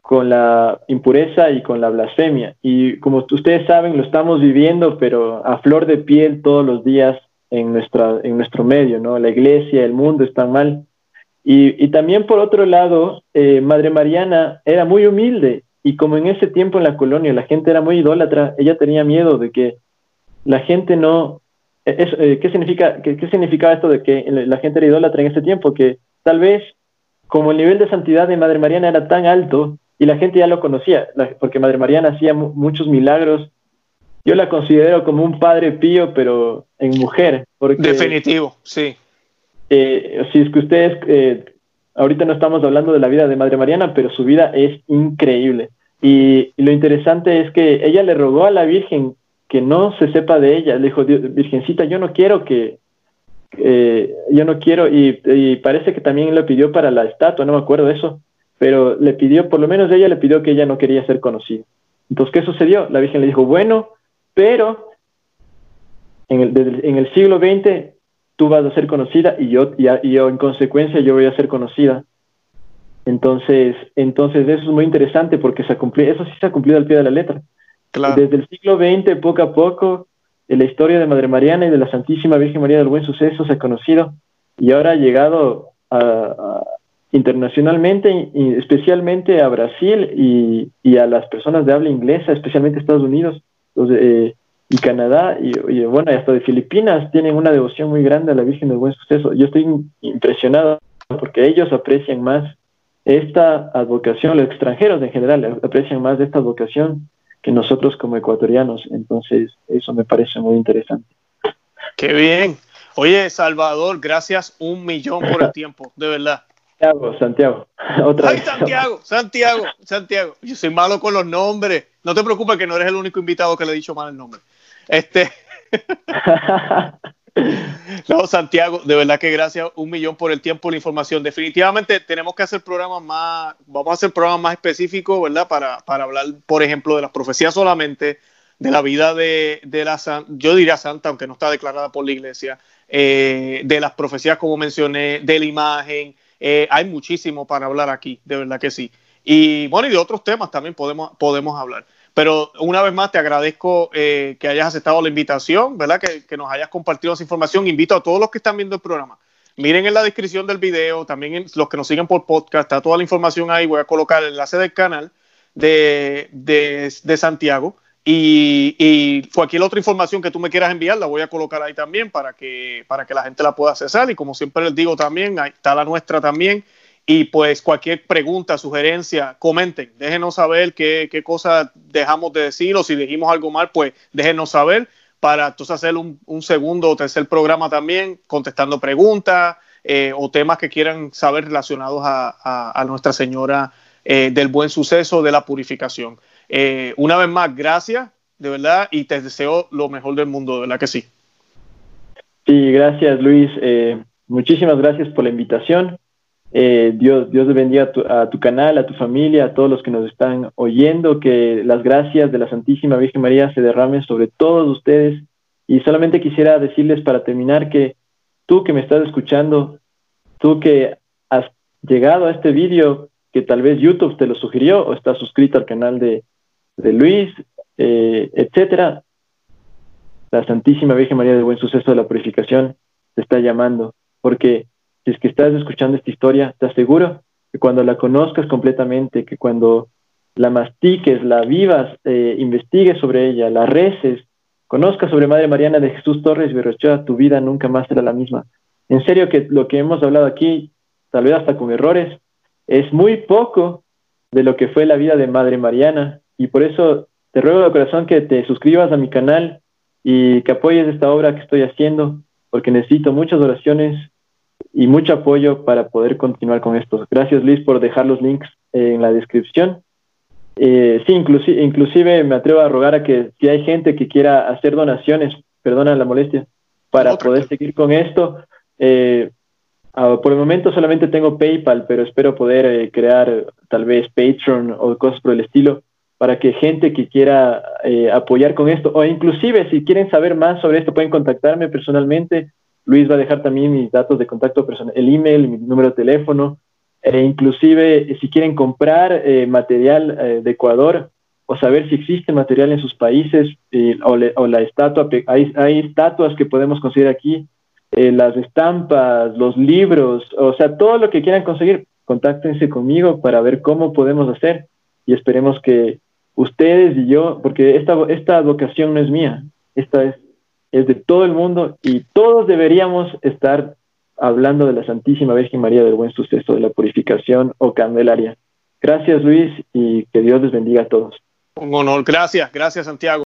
con la impureza y con la blasfemia. Y como ustedes saben, lo estamos viviendo, pero a flor de piel todos los días en, nuestra, en nuestro medio, ¿no? La iglesia, el mundo están mal. Y, también por otro lado, eh, Madre Mariana era muy humilde y como en ese tiempo en la colonia la gente era muy idólatra, ella tenía miedo de que la gente no, eh, ¿qué, significa, qué, significaba esto de que la gente era idólatra en ese tiempo? Que tal vez como el nivel de santidad de Madre Mariana era tan alto y la gente ya lo conocía, porque Madre Mariana hacía muchos milagros, yo la considero como un padre pío, pero en mujer. Porque, Definitivo, sí. Eh, si es que ustedes, eh, ahorita no estamos hablando de la vida de Madre Mariana, pero su vida es increíble. Y, lo interesante es que ella le rogó a la Virgen que no se sepa de ella. Le dijo, Virgencita, yo no quiero que, eh, yo no quiero, y, parece que también le pidió para la estatua, no me acuerdo de eso, pero le pidió, por lo menos ella le pidió que ella no quería ser conocida. Entonces, ¿qué sucedió? La Virgen le dijo, bueno, pero en el, en el siglo XX tú vas a ser conocida y yo, y, yo en consecuencia yo voy a ser conocida. Entonces, entonces eso es muy interesante porque se ha cumplido, eso sí se ha cumplido al pie de la letra. Desde el siglo XX, poco a poco, la historia de Madre Mariana y de la Santísima Virgen María del Buen Suceso se ha conocido y ahora ha llegado a, internacionalmente, y especialmente a Brasil y, y, a las personas de habla inglesa, especialmente Estados Unidos eh, y Canadá y, y, bueno, hasta de Filipinas tienen una devoción muy grande a la Virgen del Buen Suceso. Yo estoy impresionado porque ellos aprecian más esta advocación, los extranjeros en general aprecian más esta advocación que nosotros como ecuatorianos. Entonces, eso me parece muy interesante. Qué bien. Oye, Salvador, gracias un millón por el tiempo, de verdad. Santiago, Santiago. Otra Ay, Santiago, Santiago, Santiago. Yo soy malo con los nombres. No te preocupes que no eres el único invitado que le he dicho mal el nombre. Este. No, Santiago, de verdad que gracias un millón por el tiempo y la información. Definitivamente tenemos que hacer programas más, vamos a hacer programas más específicos, ¿verdad? Para, para hablar, por ejemplo, de las profecías solamente, de la vida de, de la yo diría santa, aunque no está declarada por la iglesia, eh, de las profecías, como mencioné, de la imagen. Eh, hay muchísimo para hablar aquí, de verdad que sí. Y bueno, y de otros temas también podemos, podemos hablar. Pero una vez más te agradezco eh, que hayas aceptado la invitación, ¿verdad? Que, nos hayas compartido esa información. Invito a todos los que están viendo el programa. Miren en la descripción del video, también los que nos siguen por podcast, está toda la información ahí. Voy a colocar el enlace del canal de, de, Santiago. Y, y, cualquier otra información que tú me quieras enviar, la voy a colocar ahí también para que, para que la gente la pueda accesar. Y como siempre les digo también, ahí está la nuestra también y pues cualquier pregunta, sugerencia, comenten, déjenos saber qué, qué dejamos de decir o si dijimos algo mal, pues déjenos saber para entonces hacer un, segundo o tercer programa también contestando preguntas eh, o temas que quieran saber relacionados a, Nuestra Señora eh, del Buen Suceso de la Purificación. Eh, una vez más, gracias, de verdad, y te deseo lo mejor del mundo, de verdad que sí. Sí, gracias Luis. muchísimas gracias por la invitación. Eh, Dios, Dios bendiga a tu, canal, a tu familia, a todos los que nos están oyendo, que las gracias de la Santísima Virgen María se derramen sobre todos ustedes. Y solamente quisiera decirles para terminar que tú que me estás escuchando, tú que has llegado a este vídeo, que tal vez YouTube te lo sugirió o estás suscrito al canal de, Luis, eh, etcétera, la Santísima Virgen María del Buen Suceso de la Purificación te está llamando, porque si es que estás escuchando esta historia, te aseguro que cuando la conozcas completamente, que cuando la mastiques, la vivas, eh, investigues sobre ella, la reces, conozcas sobre Madre Mariana de Jesús Torres Berrochoa, tu vida nunca más será la misma. En serio que lo que hemos hablado aquí, tal vez hasta con errores, es muy poco de lo que fue la vida de Madre Mariana. Y por eso te ruego de corazón que te suscribas a mi canal y que apoyes esta obra que estoy haciendo, porque necesito muchas oraciones, y mucho apoyo para poder continuar con esto. Gracias Liz por dejar los links en la descripción. Eh, sí, inclusive, inclusive me atrevo a rogar a que si hay gente que quiera hacer donaciones, perdona la molestia, para poder seguir con esto. Eh, ah, por el momento solamente tengo PayPal, pero espero poder eh, crear tal vez Patreon o cosas por el estilo para que gente que quiera apoyar con esto, o inclusive si quieren saber más sobre esto, pueden contactarme personalmente Luis va a dejar también mis datos de contacto personal, el email, mi número de teléfono, e inclusive eh, si quieren comprar eh, material eh, de Ecuador o saber si existe material en sus países o, la estatua, hay, hay, estatuas que podemos conseguir aquí, las estampas, los libros, o sea, todo lo que quieran conseguir, contáctense conmigo para ver cómo podemos hacer y esperemos que ustedes y yo, porque esta, esta vocación no es mía, esta es es de todo el mundo y todos deberíamos estar hablando de la Santísima Virgen María del Buen Suceso, de la Purificación o Candelaria. Gracias Luis y que Dios les bendiga a todos. Un honor, gracias, gracias Santiago.